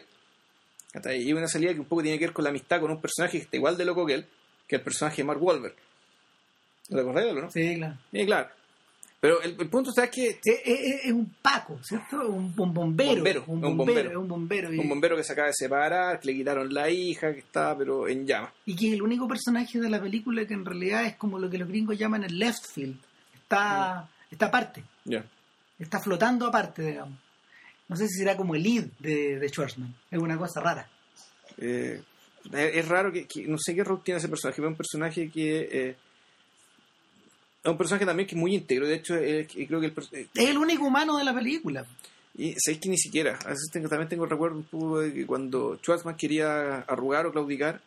Speaker 2: Y hay una salida que un poco tiene que ver con la amistad con un personaje que está igual de loco que él, que el personaje de Mark Wahlberg. ¿Lo recordáis o no?
Speaker 1: Sí, claro.
Speaker 2: Bien, claro. Pero el, el punto está que
Speaker 1: Es, es- es un Paco, ¿cierto? Un, un bombero.
Speaker 2: Bombero,
Speaker 1: un
Speaker 2: un
Speaker 1: bombero.
Speaker 2: bombero.
Speaker 1: es un bombero. y-
Speaker 2: un bombero que se acaba de separar, que le quitaron la hija, que estaba pero en llamas.
Speaker 1: y que es el único personaje de la película que en realidad es como lo que los gringos llaman el left field. Está, está aparte,
Speaker 2: Ya.
Speaker 1: está flotando aparte, digamos. No sé si será como el lead de, de Schwarzman. Es una cosa rara.
Speaker 2: Eh, es, raro que, que- no sé qué rol tiene ese personaje, es un personaje que eh, es un personaje también que es muy íntegro. De hecho, creo que el eh,
Speaker 1: Es el único humano de la película.
Speaker 2: y sabéis que ni siquiera. A veces tengo, también tengo recuerdo un poco de que cuando Schwarzman quería arrugar o claudicar,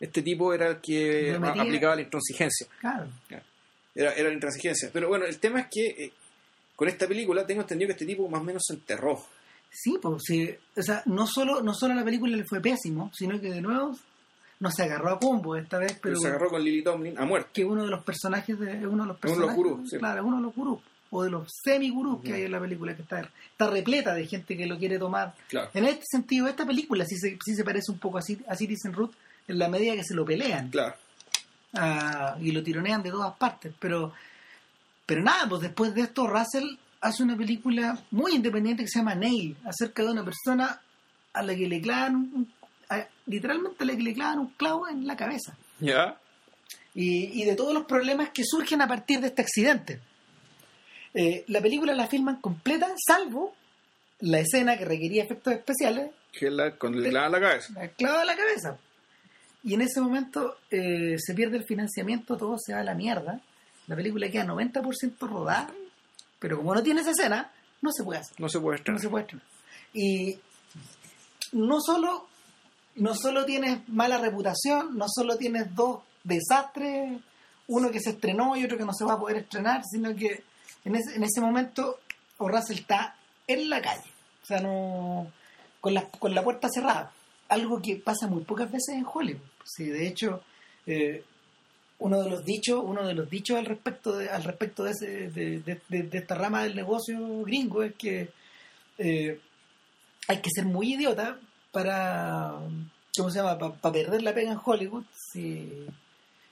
Speaker 2: este tipo era el que
Speaker 1: metía-
Speaker 2: aplicaba la intransigencia.
Speaker 1: Claro.
Speaker 2: Era, era la intransigencia. Pero bueno, el tema es que eh, con esta película tengo entendido que este tipo más o menos se enterró.
Speaker 1: Sí, pues sí. O sea, no solo, no solo la película le fue pésimo, sino que de nuevo no se agarró a combo esta vez,
Speaker 2: Pero
Speaker 1: pero
Speaker 2: se agarró con Lily Tomlin a muerte.
Speaker 1: que uno de los personajes de uno de los
Speaker 2: Uno de los
Speaker 1: personajes
Speaker 2: gurús, sí.
Speaker 1: claro es uno de los gurús o de los semi gurús que
Speaker 2: Ujú.
Speaker 1: hay en la película que está está repleta de gente que lo quiere tomar
Speaker 2: Claro.
Speaker 1: en este sentido esta película sí se, sí se parece un poco a, Cit- a Citizen Ruth en la medida que se lo pelean
Speaker 2: Claro.
Speaker 1: ah, y lo tironean de todas partes pero pero nada pues después de esto Russell hace una película muy independiente que se llama Nail acerca de una persona a la que le clavan un- a- literalmente que le clavan un clavo en la cabeza
Speaker 2: ¿Ya?
Speaker 1: y, y de todos los problemas que surgen a partir de este accidente. Eh, la película la filman completa, salvo la escena que requería efectos especiales,
Speaker 2: Que la, con le clavan la cabeza.
Speaker 1: la la cabeza. Y en ese momento eh, se pierde el financiamiento, todo se va a la mierda. La película queda 90% rodada, pero como no tiene esa escena, no se puede hacer
Speaker 2: No se puede
Speaker 1: no se puede estrenar. Y no solo, no solo tienes mala reputación, no solo tienes dos desastres, uno que se estrenó y otro que no se va a poder estrenar, sino que en ese, en ese momento Russell está en la calle, o sea, no con la, con la puerta cerrada, algo que pasa muy pocas veces en Hollywood. Sí, de hecho, eh, uno de los dichos, uno de los dichos al respecto de, al respecto de, ese- de esta rama del negocio gringo es que eh, hay que ser muy idiota para ¿cómo se llama? para perder la pega en Hollywood si,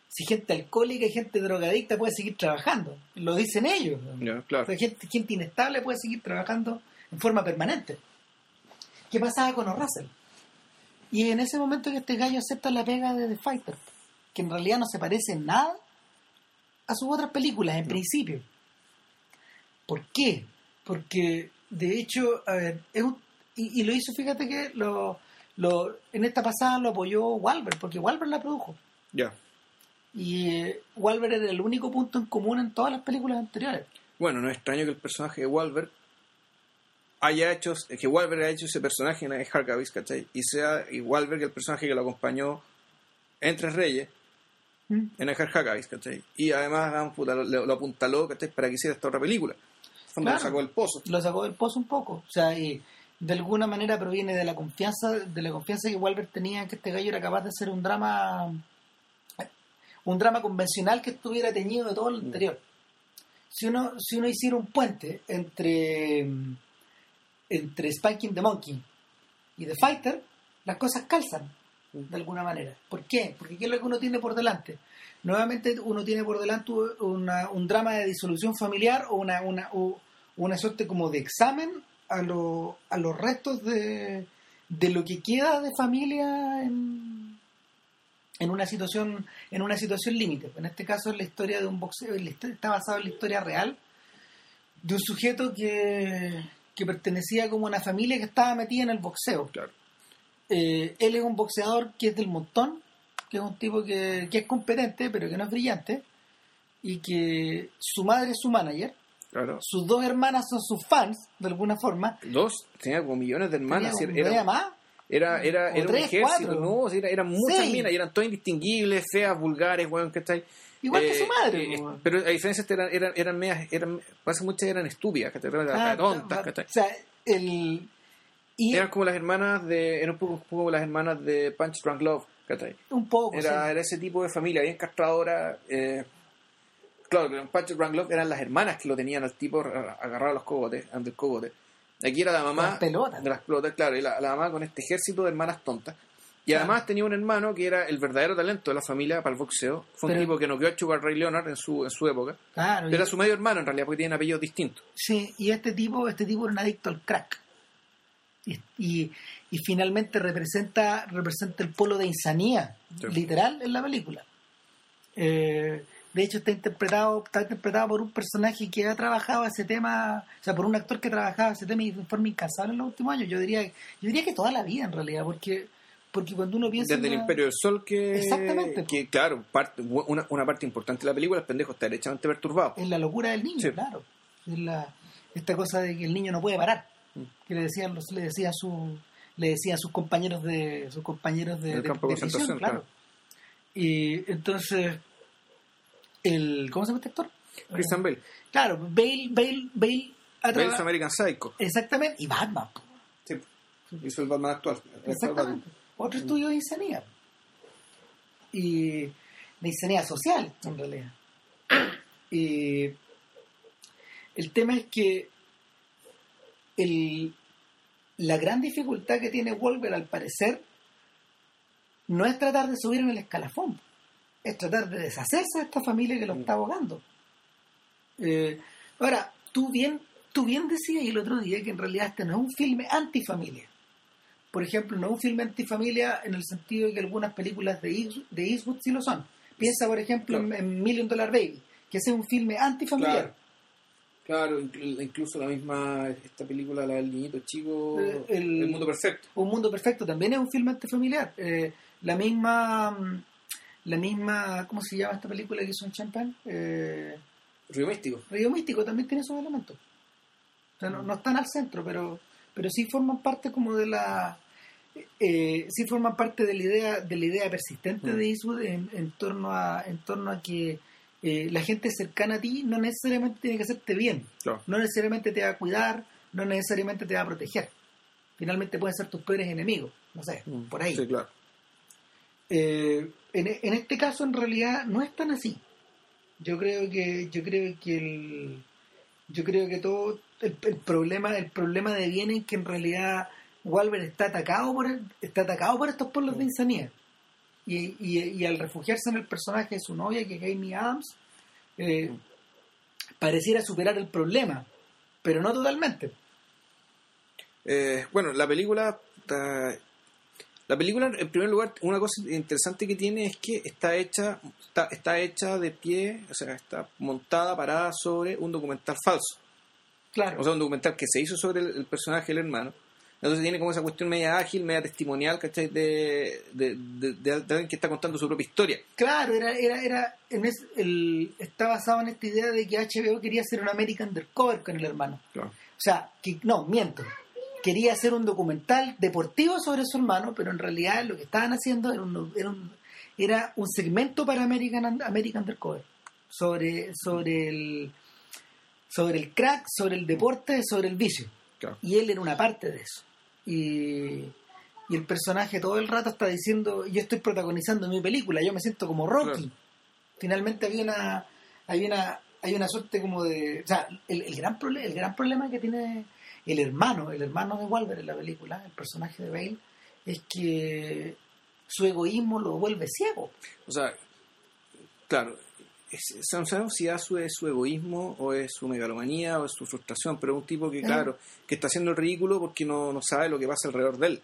Speaker 1: si gente alcohólica y gente drogadicta puede seguir trabajando lo dicen ellos ¿no?
Speaker 2: Ya,
Speaker 1: O
Speaker 2: claro.
Speaker 1: sea, gente, gente inestable puede seguir trabajando en forma permanente. ¿Qué pasaba con O'Russell? Y en ese momento que este gallo acepta la pega de The Fighter, que en realidad no se parece en nada a sus otras películas, en principio. ¿Por qué? Porque, de hecho, a ver, es un- y, y lo hizo, fíjate que lo, lo, en esta pasada lo apoyó Wahlberg, porque Wahlberg la produjo.
Speaker 2: Ya.
Speaker 1: Y eh, Wahlberg era el único punto en común en todas las películas anteriores.
Speaker 2: Bueno, no es extraño que el personaje de Wahlberg haya hecho, que Wahlberg haya hecho ese personaje en Harkavich, ¿cachai? Y sea y Wahlberg el personaje que lo acompañó en Tres Reyes,
Speaker 1: ¿Mm?
Speaker 2: en Harkavich, ¿cachai? Y además ah, lo, lo apuntaló, ¿cachai? Para que hiciera esta otra película.
Speaker 1: Claro.
Speaker 2: lo sacó del pozo.
Speaker 1: lo sacó del pozo un poco. O sea, y, de alguna manera proviene de la confianza, de la confianza que Walbert tenía en que este gallo era capaz de hacer un drama un drama convencional que estuviera teñido de todo lo anterior. Si uno, si uno hiciera un puente entre entre Spanking the Monkey y The Fighter, las cosas calzan de alguna manera. ¿Por qué? Porque ¿qué es lo que uno tiene por delante? Nuevamente uno tiene por delante una, un drama de disolución familiar o una, una, una suerte como de examen a, lo, a los restos de, de lo que queda de familia en, en una situación en una situación límite. En este caso es la historia de un boxeo, está basado en la historia real de un sujeto que, que pertenecía como a una familia que estaba metida en el boxeo.
Speaker 2: Claro.
Speaker 1: Eh, él es un boxeador que es del montón, que es un tipo que, que, es competente, pero que no es brillante, y que su madre es su manager.
Speaker 2: Claro.
Speaker 1: Sus dos hermanas son sus fans, de alguna forma.
Speaker 2: Dos, tenía como millones de hermanas.
Speaker 1: Tenía, era, más.
Speaker 2: Era, era,
Speaker 1: O
Speaker 2: era
Speaker 1: tres,
Speaker 2: un ejército,
Speaker 1: cuatro.
Speaker 2: no, era, eran muchas
Speaker 1: Seis.
Speaker 2: minas y eran todas indistinguibles, feas, vulgares, weón, que está ahí.
Speaker 1: Igual que
Speaker 2: Eh,
Speaker 1: su madre.
Speaker 2: eh, pero a diferencia de eran, eran, eran medias, eran, parece muchas eran estúpidas, que
Speaker 1: Ah,
Speaker 2: tontas, ¿cachai?
Speaker 1: O sea, el... Y
Speaker 2: Eran como las hermanas de, eran un poco como las hermanas de Punch Drunk Love, ¿cachai?
Speaker 1: un poco,
Speaker 2: Era,
Speaker 1: sí.
Speaker 2: era ese tipo de familia, bien castradora. Eh, claro, pero en Punch Drunk Love eran las hermanas que lo tenían al tipo agarrado a los cogotes, ante el cogote. Aquí era la mamá
Speaker 1: Las pelotas.
Speaker 2: de las pelotas, claro, y la, la mamá con este ejército de hermanas tontas. Y
Speaker 1: Claro.
Speaker 2: además tenía un hermano que era el verdadero talento de la familia para el boxeo. Fue un
Speaker 1: Pero-
Speaker 2: tipo que noqueó a Sugar Ray Leonard en su, en su época.
Speaker 1: Claro, y-
Speaker 2: Era su medio hermano en realidad, porque tienen apellidos distintos.
Speaker 1: Sí, y este tipo, este tipo era un adicto al crack. Y, y, y finalmente representa, representa el polo de insanía,
Speaker 2: Sí.
Speaker 1: literal, en la película. Eh, de hecho, está interpretado, está interpretado por un personaje que ha trabajado ese tema, o sea, por un actor que ha trabajado ese tema de forma incansable en los últimos años. Yo diría, yo diría que toda la vida, en realidad, porque, porque cuando uno piensa.
Speaker 2: Desde
Speaker 1: en
Speaker 2: el Imperio del Sol que...
Speaker 1: Exactamente.
Speaker 2: Que, claro, parte, una, una parte importante de la película, el pendejo está derechamente perturbado.
Speaker 1: es la locura del niño,
Speaker 2: Sí.
Speaker 1: claro. Es la, esta cosa de que el niño no puede parar. Que le decían los, le decía su, le decían sus compañeros de, sus compañeros de, de-
Speaker 2: campo de
Speaker 1: de prisión,
Speaker 2: concentración,
Speaker 1: claro. Y entonces, el, ¿cómo se llama este actor?
Speaker 2: Christian Bale.
Speaker 1: Claro, Bale, Bale, Bale, traba-
Speaker 2: American Psycho.
Speaker 1: exactamente, y Batman.
Speaker 2: Sí. Hizo el Batman actual. el
Speaker 1: exactamente. Otro
Speaker 2: Mm.
Speaker 1: estudio de insanía. Y de insanía social, en realidad. Y el tema es que el, la gran dificultad que tiene Wolver, al parecer, no es tratar de subir en el escalafón, es tratar de deshacerse de esta familia que lo está ahogando. Eh, ahora, tú bien, tú bien decías el otro día que en realidad este no es un filme antifamilia. Por ejemplo, no es un filme antifamilia en el sentido de que algunas películas de, East- de Eastwood sí lo son. Piensa, por ejemplo, en,
Speaker 2: Claro.
Speaker 1: en Million Dollar Baby, que ese es un filme antifamiliar.
Speaker 2: Claro, inclu- incluso la misma, esta película, la del niñito chico,
Speaker 1: Eh, el-
Speaker 2: El Mundo Perfecto.
Speaker 1: Un mundo perfecto también es un filme antifamiliar. Eh, la misma, mm, la misma, ¿cómo se llama esta película que hizo en Champagne? Eh,
Speaker 2: Río Místico.
Speaker 1: Río Místico también tiene esos elementos. O sea, no, no están al centro, pero, pero sí forman parte como de la eh, sí forman parte de la idea de la idea persistente
Speaker 2: Mm.
Speaker 1: de Eastwood en, en torno a en torno a que eh, la gente cercana a ti no necesariamente tiene que hacerte bien, no necesariamente te va a cuidar, no necesariamente te va a proteger. Finalmente pueden ser tus peores enemigos, no sé, por ahí.
Speaker 2: Sí, claro.
Speaker 1: Eh, en, en este caso en realidad no es tan así. Yo creo que yo creo que el yo creo que todo el, el problema el problema de viene en que en realidad Walver está atacado por el- está atacado por estos pueblos de insanía. Y, y, y al refugiarse en el personaje de su novia que es Amy Adams eh, pareciera superar el problema pero no totalmente.
Speaker 2: Eh, bueno, la película. La película, en primer lugar, una cosa interesante que tiene es que está hecha, está, está hecha de pie, o sea, está montada, parada sobre un documental falso.
Speaker 1: claro
Speaker 2: O sea, un documental que se hizo sobre el, el personaje del hermano. Entonces tiene como esa cuestión media ágil, media testimonial, ¿cachai? De, de, de, de alguien que está contando su propia historia.
Speaker 1: Claro, era, era, era en es- el, está basado en esta idea de que HBO quería hacer un American Undercover con el hermano.
Speaker 2: Claro.
Speaker 1: O sea, que, no, miento. Quería hacer un documental deportivo sobre su hermano, pero en realidad lo que estaban haciendo era un, era un, era un segmento para American, American Undercover. Sobre, sobre, el, sobre el crack, sobre el deporte, sobre el vicio.
Speaker 2: Claro.
Speaker 1: Y él era una parte de eso. y, y el personaje todo el rato está diciendo, yo estoy protagonizando mi película, yo me siento como Rocky.
Speaker 2: Claro.
Speaker 1: Finalmente había una, hay una, hay una suerte como de, o sea, el, el gran problema, el gran problema que tiene el hermano, el hermano de Wolver en la película, el personaje de Bale, es que su egoísmo lo vuelve ciego.
Speaker 2: O sea, claro, no sabemos si es su, es su egoísmo o es su megalomanía o es su frustración, pero es un tipo que, claro, que está haciendo el ridículo porque no, no sabe lo que pasa alrededor de él,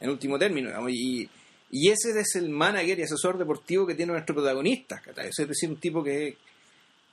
Speaker 2: en último término. digamos, y, y ese es el manager y asesor deportivo que tiene nuestro protagonista. Es decir, un tipo que,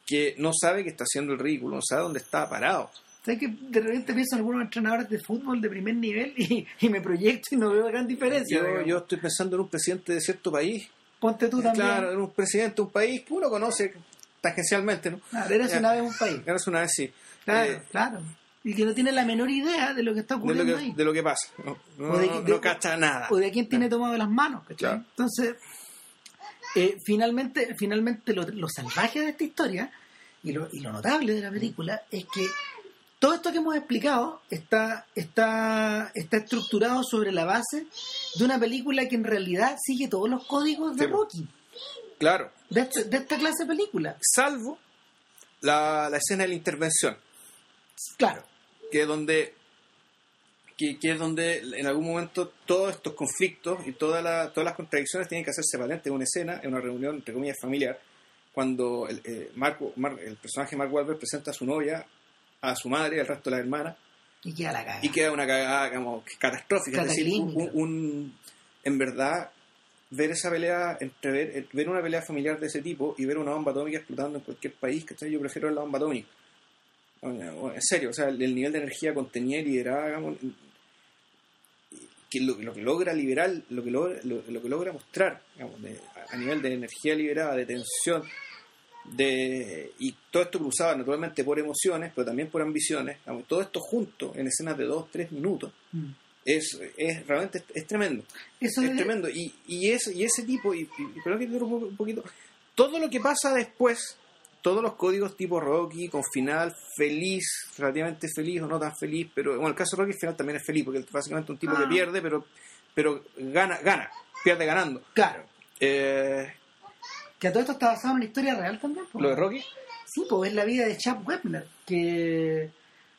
Speaker 2: que no sabe que está haciendo el ridículo, no sabe dónde está parado.
Speaker 1: ¿Sabes que de repente pienso en algunos entrenadores de fútbol de primer nivel y, y me proyecto y no veo gran diferencia?
Speaker 2: Yo, yo estoy pensando en un presidente de cierto país,
Speaker 1: Ponte tú también.
Speaker 2: claro, en un presidente de un país que uno conoce tangencialmente, ¿no?
Speaker 1: Claro, eres una vez un país.
Speaker 2: Eres una vez sí.
Speaker 1: Claro,
Speaker 2: Eh,
Speaker 1: claro. Y que no tiene la menor idea de lo que está
Speaker 2: de, lo
Speaker 1: ocurriendo
Speaker 2: que,
Speaker 1: ahí.
Speaker 2: de lo que pasa. No, no,
Speaker 1: O de-
Speaker 2: no-
Speaker 1: de-
Speaker 2: no cacha nada.
Speaker 1: O de quién tiene tomado las manos, ¿cachai?
Speaker 2: Claro.
Speaker 1: Entonces, eh, finalmente, finalmente lo, lo salvaje de esta historia y lo, y lo notable de la película es que todo esto que hemos explicado está, está, está estructurado sobre la base de una película que en realidad sigue todos los códigos de
Speaker 2: Sí.
Speaker 1: Rocky,
Speaker 2: Claro.
Speaker 1: de, este- de esta clase de película.
Speaker 2: Salvo la, la escena de la intervención,
Speaker 1: Claro,
Speaker 2: que es donde que, que es donde en algún momento todos estos conflictos y toda la- todas las contradicciones tienen que hacerse patentes en una escena, en una reunión, entre comillas, familiar, cuando el, eh, el personaje Mark Wahlberg presenta a su novia, a su madre, al resto de las hermanas,
Speaker 1: y queda la cagada.
Speaker 2: y queda una cagada como, catastrófica. Es decir, un, en verdad, ver esa pelea, entre ver, eh, ver una pelea familiar de ese tipo y ver una bomba atómica explotando en cualquier país, ¿cachai? Yo prefiero la bomba atómica. En serio, o sea, el, el nivel de energía contenida y liberada, digamos, que lo, lo que logra liberar, lo que logra, lo, lo que logra mostrar, digamos, de- a nivel de energía liberada, de tensión, de y todo esto cruzado naturalmente por emociones, pero también por ambiciones, todo esto junto en escenas de dos, tres minutos,
Speaker 1: Mm.
Speaker 2: es, es realmente es tremendo.
Speaker 1: Eso
Speaker 2: es
Speaker 1: es-
Speaker 2: tremendo. Y, y, es, y ese tipo y, y- que poco- un poquito. Todo lo que pasa después todos los códigos tipo Rocky con final feliz relativamente feliz o no tan feliz pero bueno el caso de Rocky el final también es feliz porque es básicamente un tipo
Speaker 1: Ah.
Speaker 2: que pierde pero pero gana gana pierde ganando.
Speaker 1: Claro,
Speaker 2: Eh,
Speaker 1: que a todo esto está basado en una historia real también.
Speaker 2: lo de Rocky
Speaker 1: Sí, pues es la vida de Chap Webner, que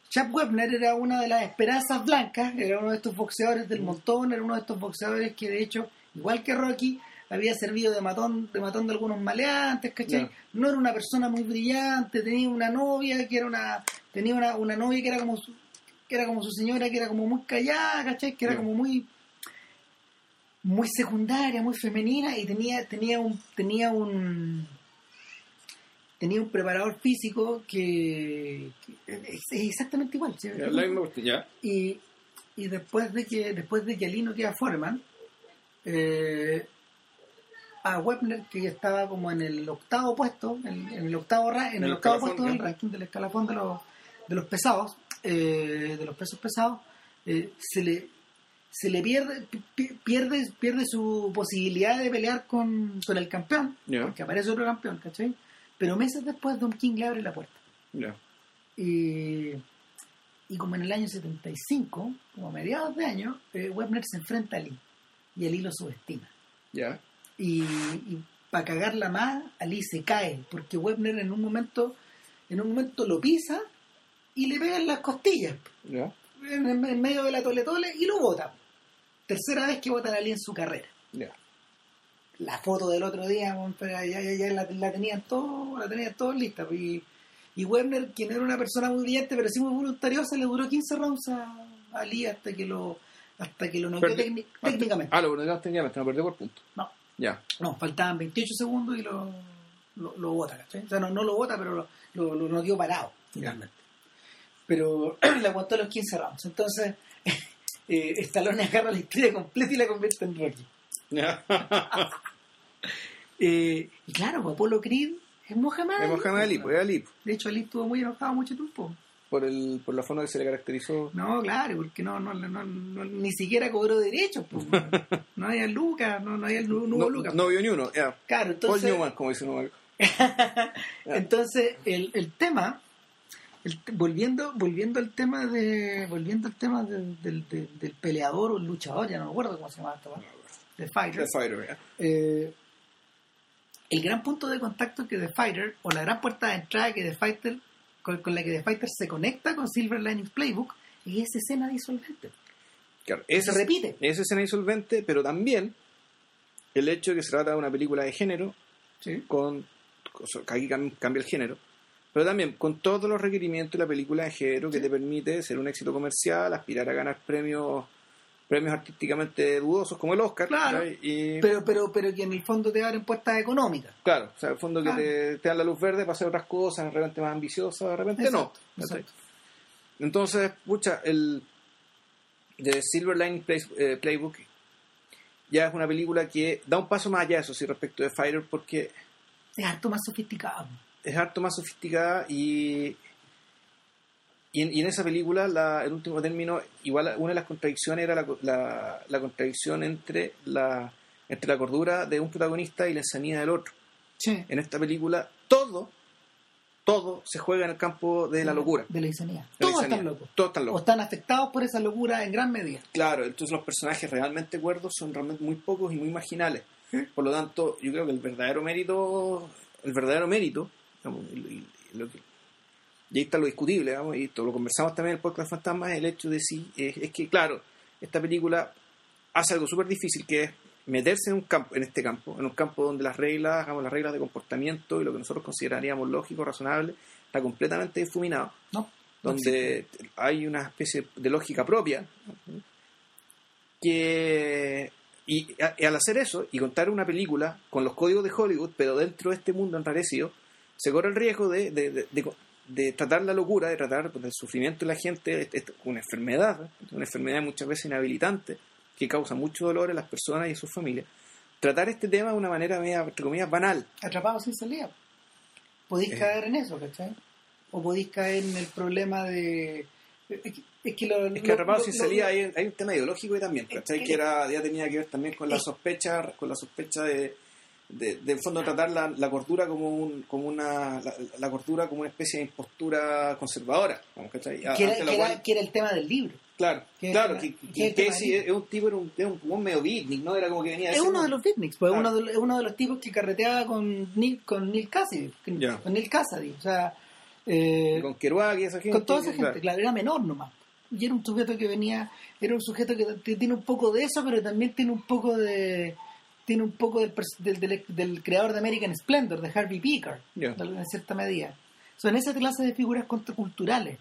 Speaker 1: Chap Webner era una de las esperanzas blancas, era uno de estos boxeadores del montón, era uno de estos boxeadores que de hecho, igual que Rocky, había servido de matón de, matón de algunos maleantes, ¿cachai? No era una persona muy brillante, tenía una novia que era una tenía una, una novia que era como su, que era como su señora, que era como muy callada, ¿cachai? Que era como muy muy secundaria, muy femenina y tenía tenía un tenía un tenía un preparador físico que, que es, exactamente igual y, y después de que después de que Alino queda Foreman eh, a Webner que ya estaba como en el octavo puesto en, en el octavo ra- en el,
Speaker 2: el
Speaker 1: octavo puesto del ranking del escalafón de los de los pesados eh, de los pesos pesados eh, se le se le pierde pi- pierde pierde su posibilidad de pelear con, con el campeón porque aparece otro campeón ¿cachai? pero meses después Don King le abre la puerta y, y como en el año 75, como a mediados de año, eh, Webner se enfrenta a Lee. Y Ali lo subestima.
Speaker 2: ya
Speaker 1: Y, para cagarla más, Ali se cae, porque Webner en un momento, en un momento lo pisa y le pega en las costillas, en, en medio de la tole tole, y lo bota. Tercera vez que bota a en su carrera. La foto del otro día, ya, ya, ya la, la tenían todos, la tenían todos lista. Y, y Werner, quien era una persona muy brillante, pero sí muy voluntariosa, le duró 15 rounds a, a Ali hasta que lo hasta que lo noqueó técnicamente.
Speaker 2: ah lo perdió técnicamente no perdió por punto
Speaker 1: No,
Speaker 2: ya
Speaker 1: no, faltaban 28 segundos y lo, lo, lo bota, ¿cachai? O sea, no, no lo bota, pero lo, lo, lo noqueó parado, finalmente. Pero le aguantó los 15 rounds. Entonces, eh, Stallone agarra la historia completa y la convierte en Rocky. Eh, y claro, pues Apolo Creed es Mohamed
Speaker 2: es
Speaker 1: Ali,
Speaker 2: Mohamed Ali
Speaker 1: pues,
Speaker 2: es Ali
Speaker 1: De hecho, Ali estuvo muy enojado mucho tiempo.
Speaker 2: por el por la forma que se le caracterizó
Speaker 1: No, claro, porque no, no, no, no- ni siquiera cobró derechos. Pues, no. había lucas, no, no había no, no lucas.
Speaker 2: no vio ni uno ya
Speaker 1: Claro,
Speaker 2: Paul
Speaker 1: entonces,
Speaker 2: Newman como dice
Speaker 1: entonces el, el tema el- volviendo volviendo al tema de volviendo al tema del, del, del- del peleador o el luchador ya no me acuerdo cómo se llama esta weá, The Fighter.
Speaker 2: The Fighter, ¿ya?
Speaker 1: eh, el gran punto de contacto que The Fighter o la gran puerta de entrada que The Fighter con, con la que The Fighter se conecta con Silver Linings Playbook es esa escena disolvente.
Speaker 2: Claro,
Speaker 1: se
Speaker 2: esa,
Speaker 1: repite.
Speaker 2: esa escena insolvente, pero también el hecho de que se trata de una película de género,
Speaker 1: sí.
Speaker 2: con, que aquí cam- cambia el género, pero también con todos los requerimientos de la película de género que te permite ser un éxito comercial, aspirar a ganar premios premios artísticamente dudosos como el Oscar.
Speaker 1: Claro.
Speaker 2: Y,
Speaker 1: pero pero pero que en el fondo te abren puertas económicas
Speaker 2: claro, o sea, en el fondo que te, te dan la luz verde para hacer otras cosas, de repente más ambiciosas, de repente
Speaker 1: Exacto,
Speaker 2: no.
Speaker 1: exacto.
Speaker 2: Entonces, pucha, el de Silver Line Play- eh, Playbook ya es una película que da un paso más allá, eso sí, respecto de Fighter, porque
Speaker 1: es harto más sofisticado
Speaker 2: es harto más sofisticada y, y, en, y en esa película, la, en último término, igual una de las contradicciones era la, la, la contradicción entre la, entre la cordura de un protagonista y la insanidad del otro.
Speaker 1: sí
Speaker 2: En esta película, todo, todo se juega en el campo de la locura.
Speaker 1: de la insanidad todos están locos
Speaker 2: Todos están
Speaker 1: o
Speaker 2: locos.
Speaker 1: están afectados por esa locura en gran medida
Speaker 2: Claro, entonces los personajes realmente cuerdos son realmente muy pocos y muy marginales. Por lo tanto, yo creo que el verdadero mérito, el verdadero mérito, digamos, y, y- y lo que- y ahí está lo discutible, digamos, y esto lo conversamos también en el podcast Fantasmas, el hecho de si, es, es que, claro, esta película hace algo súper difícil que es meterse en un campo, en este campo, en un campo donde las reglas, digamos, las reglas de comportamiento y lo que nosotros consideraríamos lógico, razonable, está completamente difuminado.
Speaker 1: No
Speaker 2: donde hay una especie de lógica propia que y, a- y al hacer eso y contar una película con los códigos de Hollywood pero dentro de este mundo enrarecido se corre el riesgo de, de, de- tratar la locura de tratar pues, el sufrimiento de la gente es- es una enfermedad una enfermedad muchas veces inhabilitante que causa mucho dolor en las personas y en sus familias tratar este tema de una manera media, entre comillas banal
Speaker 1: atrapados sin salida. Podéis
Speaker 2: Eh.
Speaker 1: caer en eso, ¿cachai? O podéis caer en el problema de... Es que, lo,
Speaker 2: Es que
Speaker 1: lo-
Speaker 2: sin salida hay, hay un tema ideológico ahí también, ¿cachai?
Speaker 1: que-
Speaker 2: Que era, ya tenía que ver también con la sospecha, con la sospecha de, de, de en fondo tratar la, la cordura como un, como una la, la cordura como una especie de impostura conservadora,
Speaker 1: que, era, que era-
Speaker 2: cual-
Speaker 1: que era el tema del libro.
Speaker 2: claro, claro,
Speaker 1: que-
Speaker 2: es un tipo, era un, era un, un medio beatnik, ¿no? Era como que venía
Speaker 1: Es uno de los beatniks, pues
Speaker 2: Claro.
Speaker 1: uno, de, es uno de los tipos que carreteaba con Neil, con Neil Cassidy. Con, Neil Cassidy. O sea, eh,
Speaker 2: con Kerouac y esa gente.
Speaker 1: con toda esa gente, claro, era menor nomás. Y era un sujeto que venía, era un sujeto que tiene un poco de eso, pero también tiene un poco de tiene un poco del, del, del- del creador de American Splendor, de Harvey de- en cierta medida. Son esa clase de figuras contraculturales.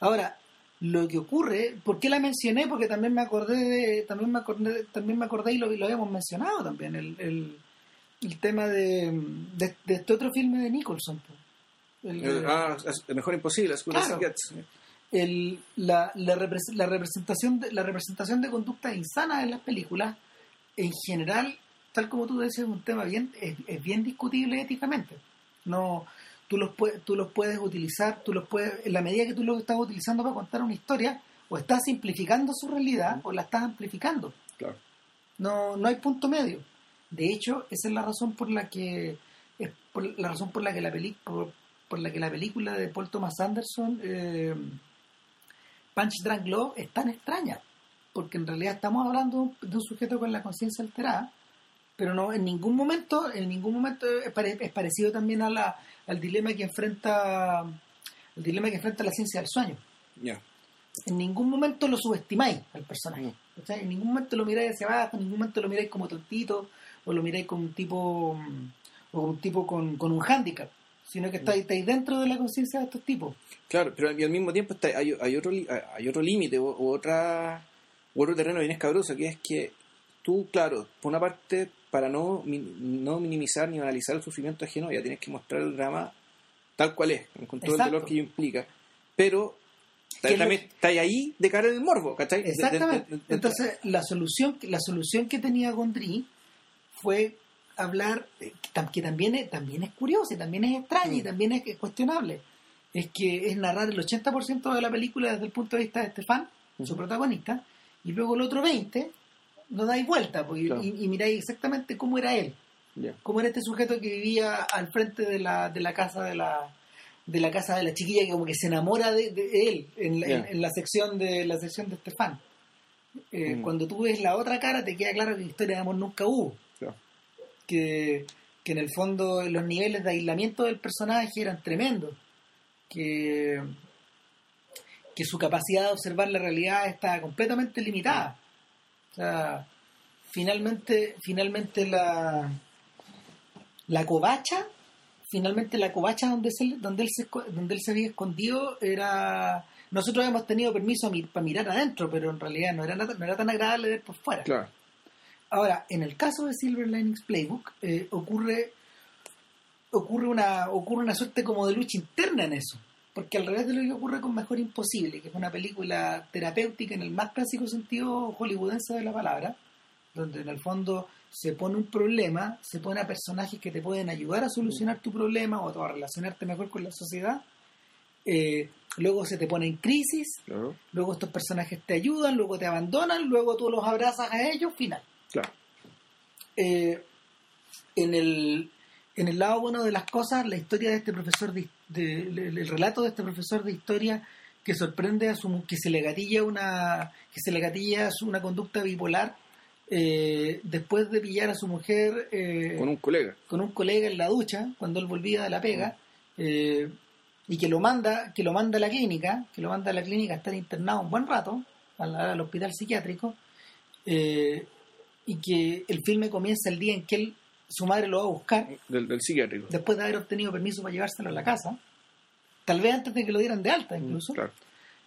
Speaker 1: Ahora, lo que ocurre, ¿por qué la mencioné? Porque también me acordé de, también me acordé, también me acordé y lo, y lo habíamos mencionado también, el, el, el tema de, de, de este otro filme de Nicholson. El-
Speaker 2: Eh, ah, mejor imposible,
Speaker 1: Claro.
Speaker 2: Gets.
Speaker 1: el- la, la, repres- la representación de, la representación de conductas insanas en las películas en general tal como tú decías es un tema bien es, es bien discutible éticamente. No tú los tú los puedes utilizar tú los puedes en la medida que tú los estás utilizando para contar una historia o estás simplificando su realidad o la estás amplificando.
Speaker 2: Claro.
Speaker 1: no no hay punto medio. De hecho esa es la razón por la que es por la razón por la que la peli, por, por la que la película de Paul Thomas Anderson eh, Punch Drunk Love es tan extraña porque en realidad estamos hablando de un sujeto con la conciencia alterada pero no en ningún momento en ningún momento es, pare- es parecido también a la, al dilema que enfrenta el dilema que enfrenta la ciencia del sueño en ningún momento lo subestimáis al personaje.
Speaker 2: Mm.
Speaker 1: ¿cachai? En ningún momento lo miráis hacia abajo, en ningún momento lo miráis como tontito, o lo miráis como un tipo, mm, o un tipo con, con un hándicap, sino que estáis, estáis dentro de la conciencia de estos tipos.
Speaker 2: Claro, pero y al mismo tiempo está, hay, hay otro hay otro límite o, o otra u otro terreno bien escabroso que es que tú, claro, por una parte, para no, no minimizar ni analizar el sufrimiento ajeno, ya tienes que mostrar el drama tal cual es, con todo el
Speaker 1: Exacto.
Speaker 2: dolor que ello implica. Pero también está ahí de cara del morbo, ¿cachai?
Speaker 1: Exactamente.
Speaker 2: de- de- de-
Speaker 1: Entonces, la solución, la solución que tenía Gondry fue hablar, eh, que tam- que también es, también es curioso, y también es extraño, y
Speaker 2: Mm.
Speaker 1: también es cuestionable. Es que es narrar el 80% de la película desde el punto de vista de Estefan, su
Speaker 2: Ujú.
Speaker 1: protagonista, y luego el otro 20% no dais vuelta,
Speaker 2: Claro.
Speaker 1: y, y miráis exactamente cómo era él, cómo era este sujeto que vivía al frente de la, de la casa de la de la casa de la chiquilla que como que se enamora de, de él en la, en- en la sección de la sección de Estefan. Eh,
Speaker 2: Mm.
Speaker 1: Cuando tú ves la otra cara te queda claro que historia de amor nunca hubo. Que, que en el fondo los niveles de aislamiento del personaje eran tremendos. Que, que su capacidad de observar la realidad estaba completamente limitada. O sea, finalmente, finalmente la, la covacha, finalmente la covacha donde, se, donde, él se, donde él se había escondido era... Nosotros habíamos tenido permiso para mirar adentro, pero en realidad no era, no era tan agradable ver por fuera.
Speaker 2: Claro.
Speaker 1: Ahora, en el caso de Silver Linings Playbook, eh, ocurre ocurre una ocurre una suerte como de lucha interna en eso. Porque al revés de lo que ocurre con Mejor Imposible, que es una película terapéutica en el más clásico sentido hollywoodense de la palabra, donde en el fondo se pone un problema, se pone a personajes que te pueden ayudar a solucionar tu problema o a relacionarte mejor con la sociedad, eh, luego se te pone en crisis,
Speaker 2: Claro.
Speaker 1: luego estos personajes te ayudan, luego te abandonan, luego tú los abrazas a ellos, final.
Speaker 2: Claro.
Speaker 1: Eh, en, el, en el lado bueno de las cosas, la historia de este profesor, de, de- el, el relato de este profesor de historia que sorprende a su que se le gatilla una que se le gatilla una conducta bipolar eh, después de pillar a su mujer eh,
Speaker 2: Con un colega.
Speaker 1: con un colega en la ducha cuando él volvía de la pega eh, y que lo manda que lo manda a la clínica que lo manda a la clínica a estar internado un buen rato al, al hospital psiquiátrico eh, y que el filme comienza el día en que él su madre lo va a buscar
Speaker 2: Del, del psiquiátrico.
Speaker 1: después de haber obtenido permiso para llevárselo a la casa tal vez antes de que lo dieran de alta incluso
Speaker 2: Claro.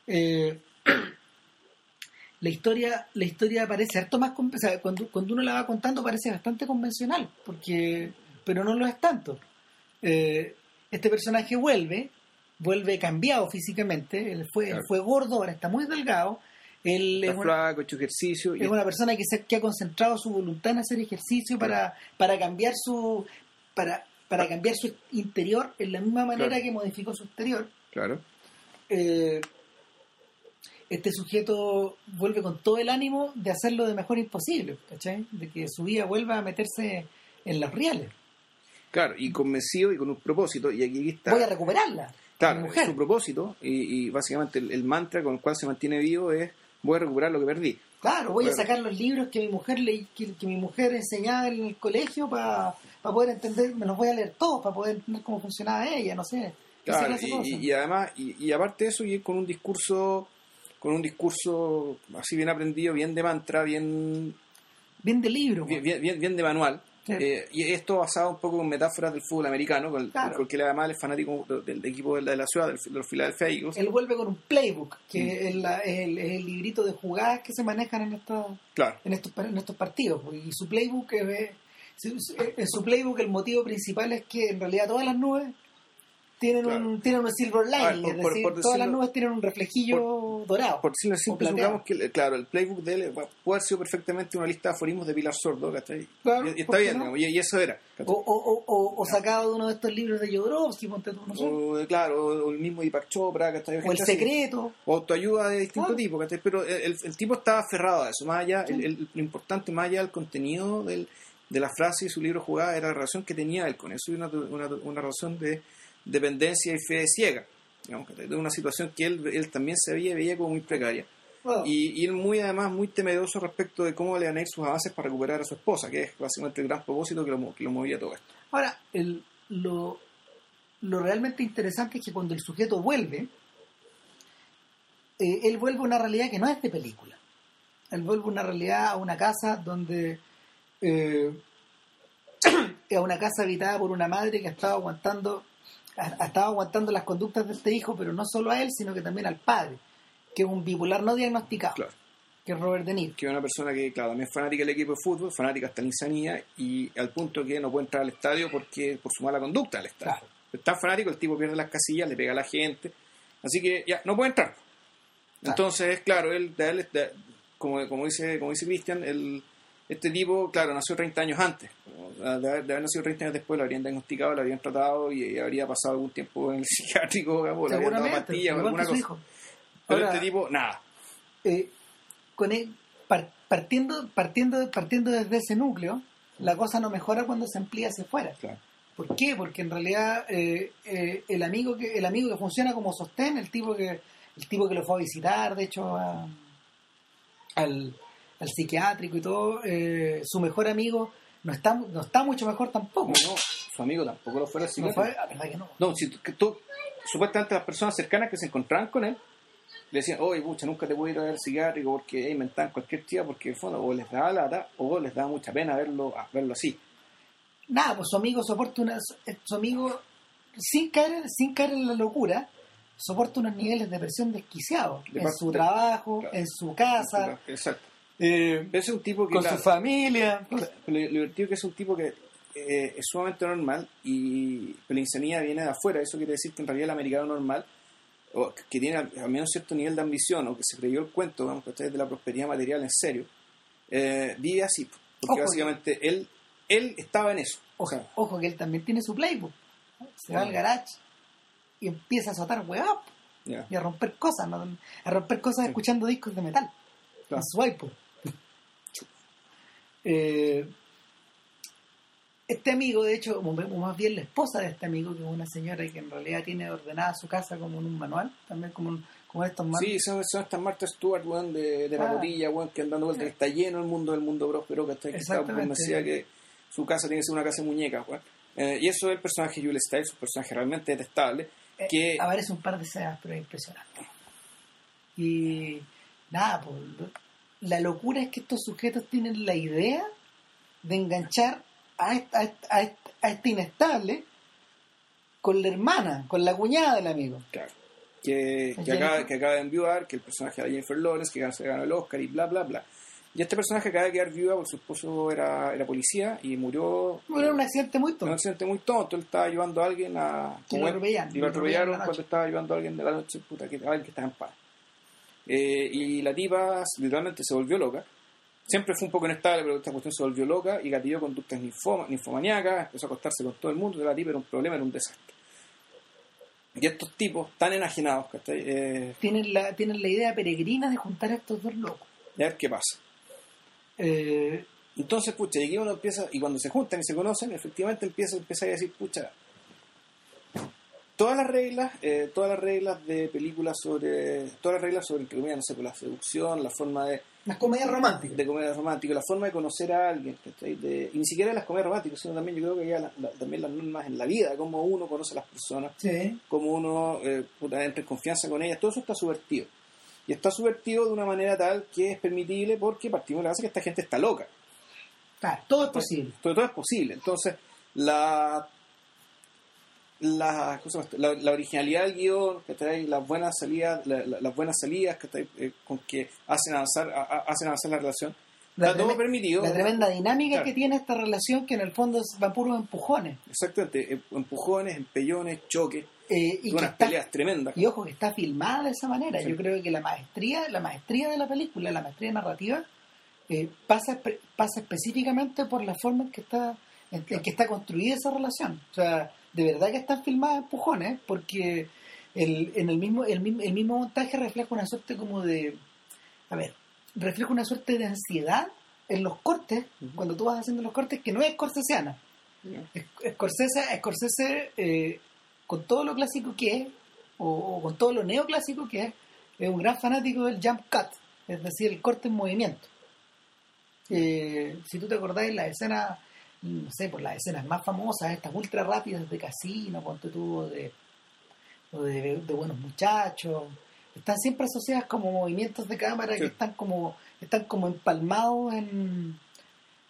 Speaker 1: eh, la historia la historia parece harto más o sea, cuando, cuando uno la va contando parece bastante convencional porque pero no lo es tanto Eh, este personaje vuelve vuelve cambiado físicamente él fue, él
Speaker 2: Claro.
Speaker 1: fue gordo ahora está muy delgado él es una,
Speaker 2: flaco, hecho ejercicio. Y
Speaker 1: es una persona que, se, que ha concentrado su voluntad en hacer ejercicio para, para cambiar su para, para cambiar su interior en la misma manera
Speaker 2: Claro.
Speaker 1: que modificó su exterior
Speaker 2: Claro.
Speaker 1: eh, este sujeto vuelve con todo el ánimo de hacerlo de mejor imposible, ¿cachai? De que su vida vuelva a meterse en los reales.
Speaker 2: Claro, y convencido y con un propósito. Y aquí está.
Speaker 1: Voy a recuperarla.
Speaker 2: Claro, su propósito y, y básicamente el, el mantra con el cual se mantiene vivo es voy a recuperar lo que perdí.
Speaker 1: Claro, voy a sacar los libros que mi mujer le, que, que mi mujer enseñaba en el colegio para poder entender, me los voy a leer todos para poder entender cómo funcionaba ella, no sé.
Speaker 2: Claro, y,
Speaker 1: cosas.
Speaker 2: y- y además, y, y aparte de eso, y con un discurso, con un discurso así bien aprendido, bien de mantra, bien,
Speaker 1: bien de libro.
Speaker 2: bien, bien, bien- bien de manual.
Speaker 1: Sí.
Speaker 2: Eh, y esto basado un poco en metáforas del fútbol americano, con el,
Speaker 1: Claro.
Speaker 2: porque él además es fanático del, equipo de la, de la ciudad, del, de los Philadelphia Eagles.
Speaker 1: Él vuelve con un playbook, que
Speaker 2: Mm.
Speaker 1: es, la- es el, es el librito de jugadas que se manejan en estos
Speaker 2: Claro,
Speaker 1: en estos, en estos partidos. Y su playbook, es, en su playbook el motivo principal es que en realidad todas las nubes tienen,
Speaker 2: Claro.
Speaker 1: un, tienen un silver lining,
Speaker 2: A ver, por-
Speaker 1: es decir,
Speaker 2: por
Speaker 1: todas las nubes tienen un reflejillo dorado.
Speaker 2: por decirlo simple, supongamos que, claro, el playbook de él va- puede haber sido perfectamente una lista de aforismos de Pilar Sordo, ¿cachai?
Speaker 1: Claro,
Speaker 2: y, y
Speaker 1: ¿por
Speaker 2: está bien,
Speaker 1: no?
Speaker 2: y, y eso era.
Speaker 1: O, o, o, o- sacado de uno de estos libros de Jodorowsky, ponte tú, no sé.
Speaker 2: O, eh, claro, o el mismo Deepak Chopra, ¿cachai?
Speaker 1: O el
Speaker 2: así.
Speaker 1: secreto.
Speaker 2: o autoayuda de distinto
Speaker 1: Claro.
Speaker 2: tipo, ¿cachai? Pero el, el- el tipo estaba aferrado a eso, más allá, el, el- lo importante más allá del contenido del, de la frase y su libro jugada era la relación que tenía él con eso y una, una, una relación de dependencia y fe ciega, de una situación que él, él también se veía, veía como muy precaria. Y, y él muy además muy temeroso respecto de cómo le van a ir sus avances para recuperar a su esposa, que es básicamente el gran propósito que lo, que lo movía todo esto.
Speaker 1: Ahora, el- lo, lo realmente interesante es que cuando el sujeto vuelve, eh, él vuelve a una realidad que no es de película. Él vuelve a una realidad, a una casa donde... eh, a una casa habitada por una madre que ha estado aguantando ha, ha estado aguantando las conductas de este hijo, pero no solo a él, sino que también al padre, que es un bipolar no diagnosticado,
Speaker 2: Claro.
Speaker 1: que es Robert De Niro.
Speaker 2: que es una persona que, claro, también es fanática del equipo de fútbol, fanática hasta la insanía, y al punto que no puede entrar al estadio porque por su mala conducta al estadio.
Speaker 1: Claro.
Speaker 2: Es tan fanático, el tipo pierde las casillas, le pega a la gente, así que ya, no puede entrar. Entonces, claro, él, él- de- como, como dice como dice Cristian, el- este tipo, claro, nació 30 años antes. De haber, de haber nacido 30 años después, lo habrían diagnosticado, lo habrían tratado y habría pasado algún tiempo en el psiquiátrico, digamos, le habrían dado pastillas o alguna cosa.
Speaker 1: hijo.
Speaker 2: Pero
Speaker 1: Ahora-
Speaker 2: este tipo, nada.
Speaker 1: eh, con él, par- partiendo, partiendo, partiendo desde ese núcleo, la cosa no mejora cuando se amplía hacia afuera.
Speaker 2: Claro.
Speaker 1: ¿Por qué? Porque en realidad eh, eh, el amigo que el amigo que funciona como sostén, el tipo que el tipo que lo fue a visitar, de hecho, a- al, al psiquiátrico y todo, eh, su mejor amigo no está no está mucho mejor tampoco.
Speaker 2: No, su amigo tampoco lo fuera así.
Speaker 1: No fue, la verdad que no.
Speaker 2: No, si tú, que tú- supuestamente las personas cercanas que se encontraban con él le decían, oye, pucha, nunca te voy a ir a ver al psiquiátrico porque hey, inventaban cualquier tía porque en el fondo o les daba lata o les daba mucha pena verlo, verlo así.
Speaker 1: Nada, pues su amigo soporta una su amigo sin caer sin caer en la locura soporta unos niveles de presión desquiciados
Speaker 2: De
Speaker 1: en su trabajo,
Speaker 2: claro.
Speaker 1: en su casa,
Speaker 2: Exacto.
Speaker 1: Eh,
Speaker 2: es un tipo que...
Speaker 1: con
Speaker 2: claro,
Speaker 1: su familia.
Speaker 2: Lo, divertido que es un tipo que eh, es sumamente normal y pero la insanidad viene de afuera. Eso quiere decir que en realidad el americano normal, o que tiene al, menos cierto nivel de ambición, o que se creyó el cuento, vamos, que de la prosperidad material en serio, eh, vive así. Porque
Speaker 1: Ojo,
Speaker 2: básicamente él, él estaba en eso. O
Speaker 1: Ojo,
Speaker 2: sea,
Speaker 1: ojo que él también tiene su playbook. Se va al
Speaker 2: Bueno.
Speaker 1: garage y empieza a azotar huevas
Speaker 2: ya,
Speaker 1: y a romper cosas, ¿no? a romper cosas
Speaker 2: Sí.
Speaker 1: escuchando discos de metal
Speaker 2: Claro.
Speaker 1: en su iPod. Eh, este amigo, de hecho, o más bien la esposa de este amigo, que es una señora que en realidad tiene ordenada su casa como en un manual, también como, un- como estos manuales.
Speaker 2: Sí, son, son estas Marta Stewart, weón, de, de la
Speaker 1: Ah.
Speaker 2: botilla, weón, que andando que está lleno el mundo del mundo próspero, que está, que está convencida que su casa tiene que ser una casa de muñecas, weón. Eh, y eso es el personaje Jules Stiles, un personaje realmente detestable,
Speaker 1: Eh,
Speaker 2: que...
Speaker 1: aparece un par de escenas, pero es impresionante. Y nada, pues, la locura es que estos sujetos tienen la idea de enganchar a esta, a esta- a esta- a este inestable con la hermana, con la cuñada del amigo.
Speaker 2: Claro. Que, que, acaba, que acaba de enviudar, que el personaje de Jennifer Lawrence, que se ganó el Oscar y bla, bla, bla. Y este personaje acaba de quedar viuda porque su esposo era, era policía y murió
Speaker 1: Bueno, era un accidente muy
Speaker 2: en un
Speaker 1: tonto.
Speaker 2: accidente muy tonto. Él estaba ayudando a alguien a...
Speaker 1: Y lo atropellaron,
Speaker 2: Y
Speaker 1: lo
Speaker 2: atropellaron
Speaker 1: atropellaron en la
Speaker 2: cuando estaba ayudando a alguien de la noche, puta, que, a alguien que estaba en paz. Eh, y la tipa literalmente se volvió loca. Siempre fue un poco inestable, pero esta cuestión se volvió loca y gatilló conductas ninfoma- ninfomaníacas, empezó a acostarse con todo el mundo. La tipa era un problema, era un desastre. Y estos tipos tan enajenados, ¿cachai? Eh,
Speaker 1: Tienen la, tienen la idea peregrina de juntar a estos dos locos.
Speaker 2: y a ver qué pasa.
Speaker 1: Eh,
Speaker 2: Entonces, pucha, y aquí uno empieza, y cuando se juntan y se conocen, efectivamente empieza, empieza a decir, pucha, todas las reglas, eh, todas las reglas de películas sobre, todas las reglas sobre, entre comillas, no sé, pues, la seducción, la forma de,
Speaker 1: las comedias románticas.
Speaker 2: de comedia romántica, la forma de conocer a alguien, y ni siquiera las comedias románticas, sino también yo creo que ya la- la- también las normas en la vida, cómo uno conoce a las personas,
Speaker 1: Sí.
Speaker 2: cómo uno eh, entra en confianza con ellas, todo eso está subvertido. Y está subvertido de una manera tal que es permitible porque partimos de la base que esta gente está loca.
Speaker 1: Claro, todo es posible.
Speaker 2: Todo, todo es posible. Entonces, la la, ¿cómo se llama esto? la, la originalidad del guion, que trae las buenas salidas, la- la- las buenas salidas que trae, eh, con que hacen avanzar, a- hacen avanzar la relación.
Speaker 1: La,
Speaker 2: Está todo
Speaker 1: treme-
Speaker 2: permitido.
Speaker 1: la tremenda dinámica
Speaker 2: Claro.
Speaker 1: que tiene esta relación que en el fondo va puros empujones.
Speaker 2: Exactamente, eh, empujones, empellones, choques,
Speaker 1: Eh, y,
Speaker 2: unas
Speaker 1: está-
Speaker 2: peleas tremendas.
Speaker 1: y ojo que está filmada de esa manera.
Speaker 2: Sí.
Speaker 1: Yo creo que la maestría, la maestría de la película, la maestría narrativa, eh, pasa, pasa específicamente por la forma en que está en, en que está construida esa relación. O sea, de verdad que están filmadas empujones, porque el, en el mismo, el mismo, el mismo montaje refleja una suerte como de, a ver, refleja una suerte de ansiedad en los cortes, cuando tú vas haciendo los cortes, que no es scorsesiana.
Speaker 2: Ya.
Speaker 1: Scorsese, Scorsese eh, con todo lo clásico que es, o, o con todo lo neoclásico que es, es un gran fanático del jump cut, es decir, el corte en movimiento. Eh, si tú te acordáis, las escenas, no sé, por las escenas más famosas, estas ultra rápidas de casino, ponte tú, de, de, de buenos muchachos, están siempre asociadas como movimientos de cámara
Speaker 2: Sí.
Speaker 1: que están como, están como empalmados en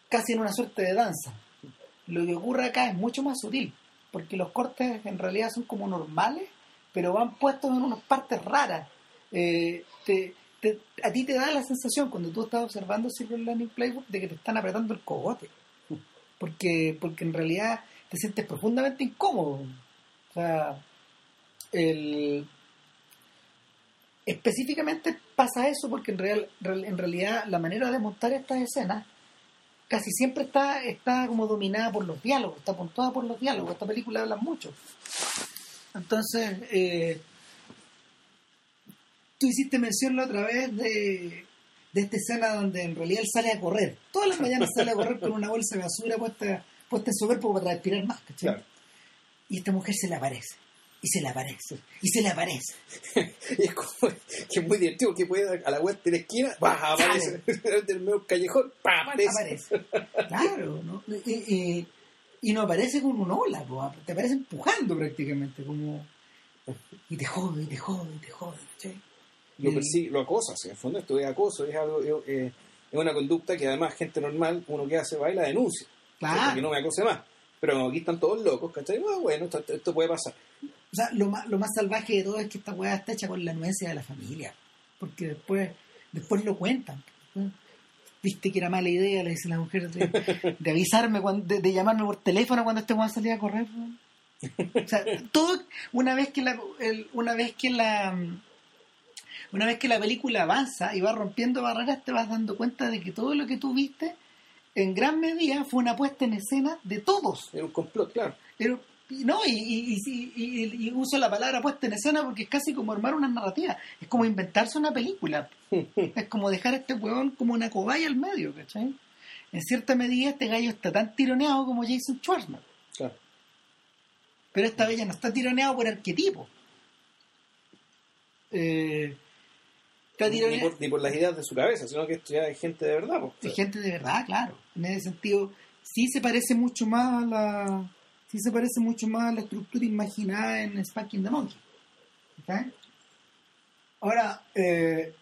Speaker 1: casi en una suerte de danza. Lo que ocurre acá es mucho más sutil, porque los cortes en realidad son como normales, pero van puestos en unas partes raras. Eh, te- te- a ti te da la sensación cuando tú estás observando Silver Lining Playbook de que te están apretando el cogote, porque, porque en realidad te sientes profundamente incómodo. O sea, el, específicamente pasa eso porque en, real, en realidad la manera de montar estas escenas casi siempre está, está como dominada por los diálogos, está puntuada por los diálogos. Esta película habla mucho. Entonces, eh, tú hiciste mención la otra vez de, de esta escena donde en realidad él sale a correr. Todas las mañanas sale a correr con una bolsa de basura puesta, puesta en su cuerpo para respirar más. ¿cachai?
Speaker 2: Claro.
Speaker 1: y esta mujer se le aparece. Y se le aparece. Y se le aparece.
Speaker 2: y es como que es muy divertido que puede a la vuelta de la esquina, ¡bah! aparece. del medio callejón, ¡pah! aparece.
Speaker 1: aparece. Claro, ¿no? Y, y, y, no aparece con un ola, po, te aparece empujando prácticamente, como. Y te jode, y te jode, y te jode, ¿sí?
Speaker 2: Lo, persigue, lo acosa, en el fondo esto es acoso, es algo, eh, es una conducta que además gente normal, uno que hace baila, denuncia. Claro. Que no me acose más. Pero aquí están todos locos, ¿cachai? Bueno, esto, esto puede pasar.
Speaker 1: O sea, lo más, lo más salvaje de todo es que esta weá está hecha con la anuencia de la familia. Porque después, después lo cuentan. Viste que era mala idea, le dice la mujer, de, avisarme, de, llamarme por teléfono cuando este weón salía a correr. O sea, todo, una vez que la, una vez que la, una vez que la película avanza y va rompiendo barreras, te vas dando cuenta de que todo lo que tú viste, en gran medida, fue una puesta en escena de todos.
Speaker 2: Era un complot, claro.
Speaker 1: No, y, y, uso la palabra puesta en escena porque es casi como armar una narrativa. Es como inventarse una película. es como dejar a este huevón como una cobaya al medio, ¿cachai? En cierta medida este gallo está tan tironeado como Jason Schwartzman. Claro. Pero esta ya no está tironeado por arquetipo.
Speaker 2: Eh, ni, por, ni, por, las ideas de su cabeza, sino que esto ya es gente de verdad.
Speaker 1: Es gente de verdad, claro. En ese sentido, sí se parece mucho más a la sí se parece mucho más a la estructura imaginada en Spanking the Monkey. Ahora, eh,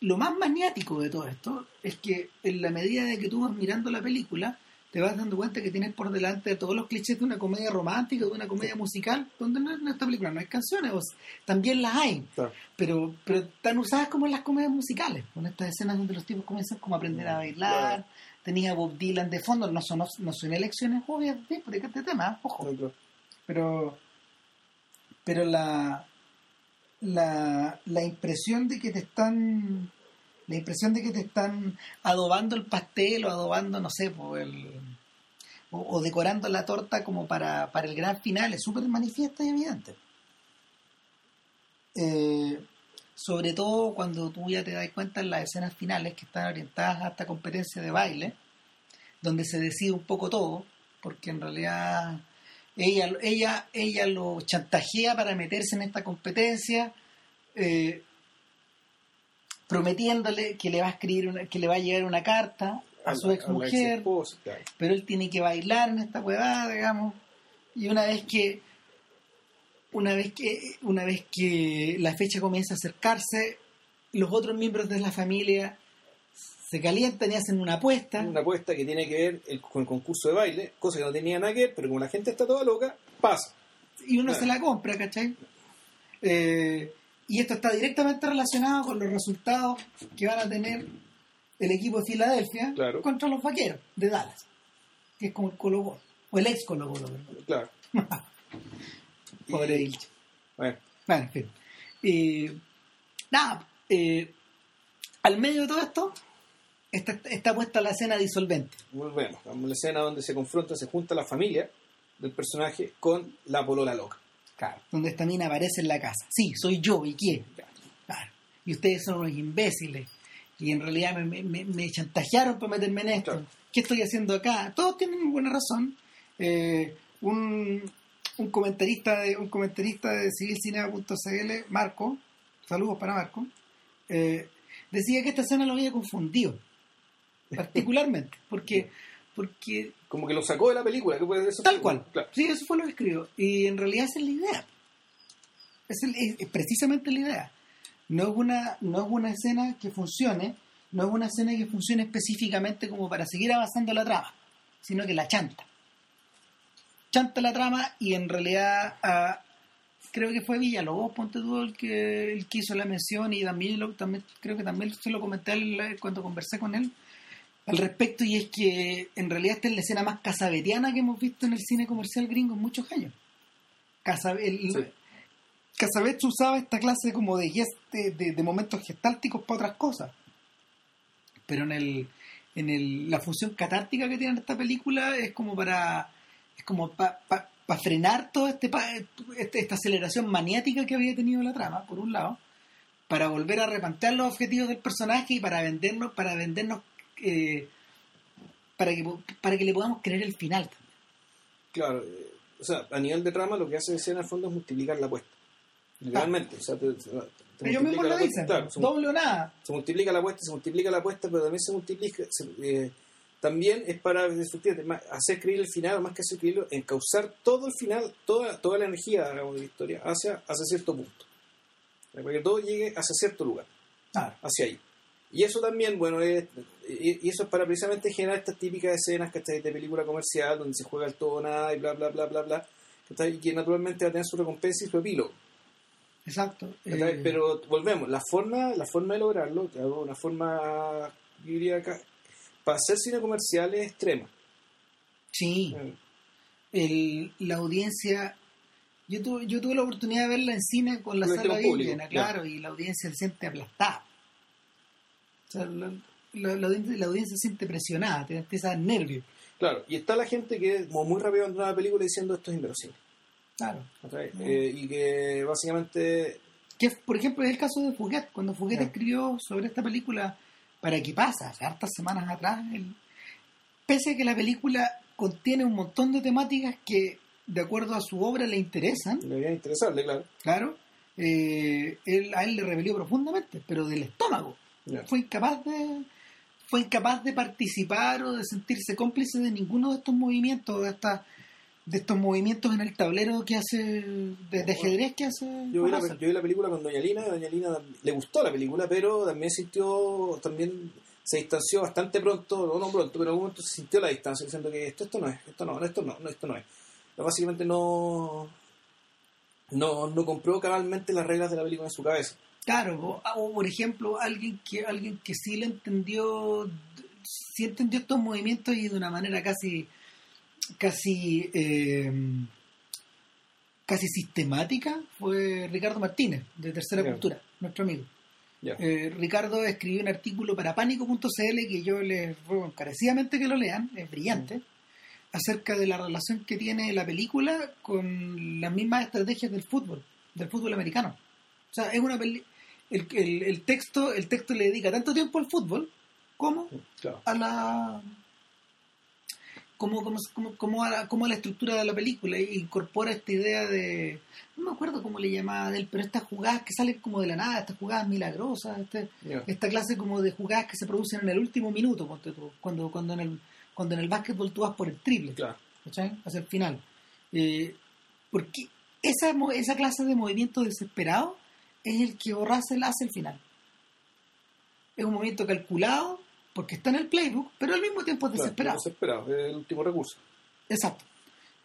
Speaker 1: lo más maniático de todo esto es que en la medida de que tú vas mirando la película, te vas dando cuenta que tienes por delante todos los clichés de una comedia romántica, de una comedia musical, donde en esta película no hay canciones, también las hay, pero, pero están usadas como en las comedias musicales, con estas escenas donde los tipos comienzan como a aprender a bailar, tenía Bob Dylan de fondo, no son, no son elecciones obvias de este tema, ojo. Pero, pero la, la, la impresión de que te están la impresión de que te están adobando el pastel o adobando, no sé, el, o, decorando la torta como para, para el gran final es súper manifiesta y evidente. Eh, sobre todo cuando tú ya te das cuenta en las escenas finales que están orientadas a esta competencia de baile, donde se decide un poco todo, porque en realidad ella, ella, ella lo chantajea para meterse en esta competencia, eh, prometiéndole que le va a escribir que le va a llegar una carta a, su ex mujer, pero él tiene que bailar en esta huevada, digamos, y una vez que una vez que, una vez que la fecha comienza a acercarse, los otros miembros de la familia se calientan y hacen una apuesta.
Speaker 2: Una apuesta que tiene que ver con el concurso de baile, cosa que no tenía nada que ver, pero como la gente está toda loca, pasa.
Speaker 1: Y uno se la compra, ¿cachai? Eh, y esto está directamente relacionado con los resultados que van a tener el equipo de Filadelfia contra los vaqueros de Dallas, que es como el Colo o el ex Colo Colo. Claro. Pobre y... Bueno. bueno. en fin. Eh, nada, eh, al medio de todo esto está, está puesta la escena disolvente.
Speaker 2: Volvemos, a la escena donde se confronta, se junta la familia del personaje con la polola loca.
Speaker 1: Claro. Donde esta mina aparece en la casa. Sí, soy yo, ¿y quién? Claro. Y ustedes son unos imbéciles. Y en realidad me, me, me chantajearon para meterme en esto. ¿Qué estoy haciendo acá? Todos tienen buena razón. Eh, un, un comentarista de un comentarista de civilcinema.cl, Marco, saludos para Marco, eh, decía que esta escena lo había confundido, particularmente, porque porque
Speaker 2: como que lo sacó de la película, que puede
Speaker 1: Tal cual. Sí, eso fue lo que escribió. Y en realidad esa es la idea. Es, precisamente la idea. No es una no es una escena que funcione, no es una escena que funcione específicamente como para seguir avanzando la trama, sino que la chanta chanta la trama y en realidad ah, creo que fue Villalobos, ponte tú el que, el que hizo la mención y también, lo, también creo que también se lo comenté cuando conversé con él al respecto y es que en realidad esta es la escena más casabetiana que hemos visto en el cine comercial gringo en muchos años. Casabet, usaba esta clase como de, de, de, momentos gestálticos para otras cosas. Pero en el en el, la función catártica que tiene esta película es como para es como para frenar toda este, este, esta aceleración maniática que había tenido la trama, por un lado, para volver a replantear los objetivos del personaje y para vendernos, para vendernos, eh, para, que, para que le podamos creer el final
Speaker 2: Claro, o sea, a nivel de trama lo que hace escena al fondo es multiplicar la apuesta. Literalmente. O sea, te, te- te
Speaker 1: Ellos mismos lo dicen,
Speaker 2: claro,
Speaker 1: doble o nada.
Speaker 2: se multiplica la apuesta, se multiplica la apuesta, pero también se multiplica, se- eh, también es para hacer creíble el final, más que hacer creíble, encauzar todo el final, toda, toda la energía digamos, de la historia hacia, hacia cierto punto. Para que todo llegue hacia cierto lugar, hacia ahí. Y eso también, bueno, es, y eso es para precisamente generar estas típicas escenas ¿cachai? de película comercial donde se juega el todo o nada y bla, bla, bla, bla, bla, ¿cachai? y que naturalmente va a tener su recompensa y su epílogo.
Speaker 1: Exacto. Eh,
Speaker 2: Pero volvemos, la forma, la forma de lograrlo, claro, una forma, yo diría acá, para hacer cine comercial es extrema.
Speaker 1: Sí.
Speaker 2: Eh,
Speaker 1: el, la audiencia yo tuve, yo tuve la oportunidad de verla en cine con la sala bien llena,
Speaker 2: claro.
Speaker 1: claro, y la audiencia se siente aplastada. Sea, la, la- la audiencia, la audiencia se siente presionada, te empieza a nervios.
Speaker 2: Claro, y está la gente que como muy rápido abandona la película diciendo esto es inverosímil.
Speaker 1: Claro. Mm.
Speaker 2: Eh, y que básicamente
Speaker 1: Que, por ejemplo, es el caso de Fouquet. Cuando Fouquet escribió sobre esta película, ¿para qué pasa? Hace hartas semanas atrás, pese a que la película contiene un montón de temáticas que, de acuerdo a su obra, le interesan,
Speaker 2: debería interesarle, claro.
Speaker 1: claro, eh, él, a él le rebelió profundamente, pero del estómago. Fue incapaz de fue incapaz de participar o de sentirse cómplice de ninguno de estos movimientos, de estas de estos movimientos en el tablero que hace de, de ajedrez que hace
Speaker 2: Yo vi, la,
Speaker 1: Russell.
Speaker 2: yo vi la película con Doña Lina, Doña Lina le gustó la película, pero también sintió, también se distanció bastante pronto, o no pronto, pero en algún momento se sintió la distancia, diciendo que esto, esto no es, esto no, esto no, no, esto no es. Pero básicamente no, no, no compró cabalmente las reglas de la película en su cabeza.
Speaker 1: Claro, o, o, por ejemplo, alguien que alguien que sí le entendió, sí entendió estos movimientos y de una manera casi, casi, eh, casi sistemática fue Ricardo Martínez, de Tercera. Cultura, nuestro amigo. Eh, Ricardo escribió un artículo para pánico.cl que yo les ruego encarecidamente que lo lean, es brillante, acerca de la relación que tiene la película con las mismas estrategias del fútbol, del fútbol americano. O sea, es una peli el, el, el texto el texto le dedica tanto tiempo al fútbol como
Speaker 2: Claro.
Speaker 1: a la como, como, como, a la, como a la estructura de la película e incorpora esta idea de no me acuerdo cómo le llamaba él pero estas jugadas que salen como de la nada estas jugadas milagrosas este, esta clase como de jugadas que se producen en el último minuto cuando cuando en el cuando en el básquetbol tú vas por el triple
Speaker 2: Claro.
Speaker 1: ¿cachai? hacia el final eh, porque esa, esa clase de movimiento desesperado es el que Russell hace al final. Es un movimiento calculado porque está en el playbook pero al mismo tiempo es
Speaker 2: Claro,
Speaker 1: desesperado.
Speaker 2: desesperado, es el último recurso.
Speaker 1: exacto.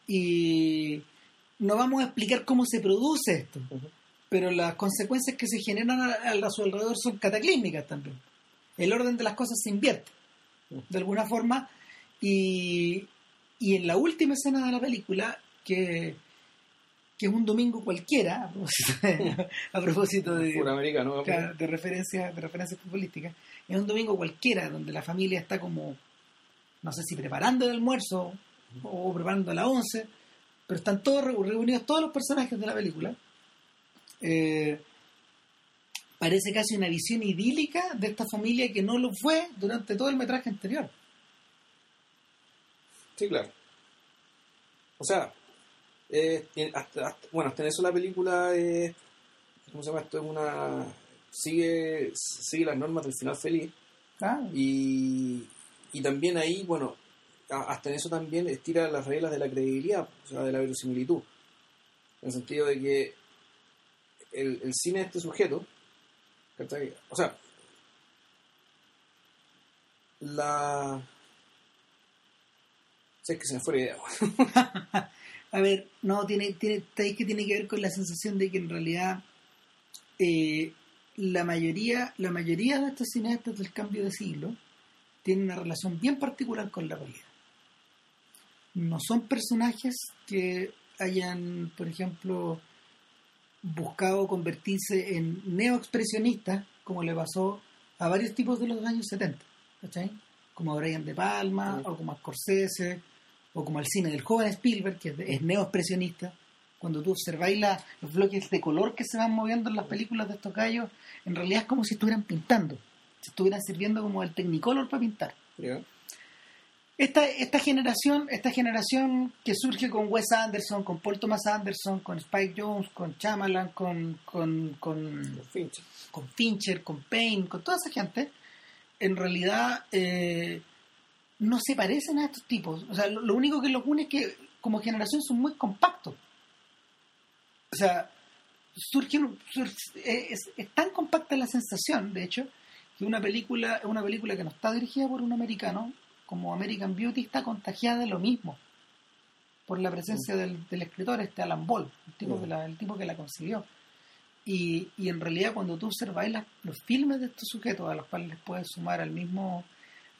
Speaker 1: Y no vamos a explicar cómo se produce esto pero las consecuencias que se generan a, a su alrededor son cataclísmicas también. El orden de las cosas se invierte, de alguna forma, y, y en la última escena de la película, que, que es un domingo cualquiera, a propósito de, a propósito de, claro, de referencias de referencias futbolísticas, es un domingo cualquiera donde la familia está como, no sé si preparando el almuerzo o preparando la once, pero están todos reu- reunidos, todos los personajes de la película. Eh, parece casi una visión idílica de esta familia que no lo fue durante todo el metraje anterior.
Speaker 2: Sí, claro. O sea, eh, hasta, hasta- bueno, hasta en eso la película es, ¿cómo se llama esto? Es una, sigue, sigue las normas del final feliz
Speaker 1: Ah,
Speaker 2: y, y también ahí, bueno, hasta en eso también estira las reglas de la credibilidad, o sea, de la verosimilitud, en el sentido de que el, el cine de este sujeto, ¿cachai? o sea, la... Si es que se me fue la idea.
Speaker 1: A ver, no, tiene, tiene, ¿sabéis que tiene que ver con la sensación de que en realidad eh, la mayoría, la mayoría de estos cineastas del cambio de siglo tienen una relación bien particular con la realidad. No son personajes que hayan, por ejemplo, buscado convertirse en neoexpresionistas, como le pasó a varios tipos de los años 70, ¿cachai? Como a Brian De Palma, o como a Scorsese, o como al cine del joven Spielberg, que es, es neoexpresionista. Cuando tú observáis la- los bloques de color que se van moviendo en las películas de estos gallos, en realidad es como si estuvieran pintando, si estuvieran sirviendo como el Technicolor para pintar. Esta, esta generación, esta generación que surge con Wes Anderson, con Paul Thomas Anderson, con Spike Jones, con Chamalan, con, con, con,
Speaker 2: Fincher.
Speaker 1: con Fincher, con Payne, con toda esa gente, en realidad eh, no se parecen a estos tipos. O sea, lo, lo único que los une es que como generación son muy compactos. O sea, surgen, sur- es, es tan compacta la sensación, de hecho, que una película, una película que no está dirigida por un americano, como American Beauty, está contagiada de lo mismo. Por la presencia del, del escritor, este Alan Ball, el tipo, que, la, el tipo que la consiguió. Y, y en realidad cuando tú observas los filmes de estos sujetos, a los cuales les puedes sumar al mismo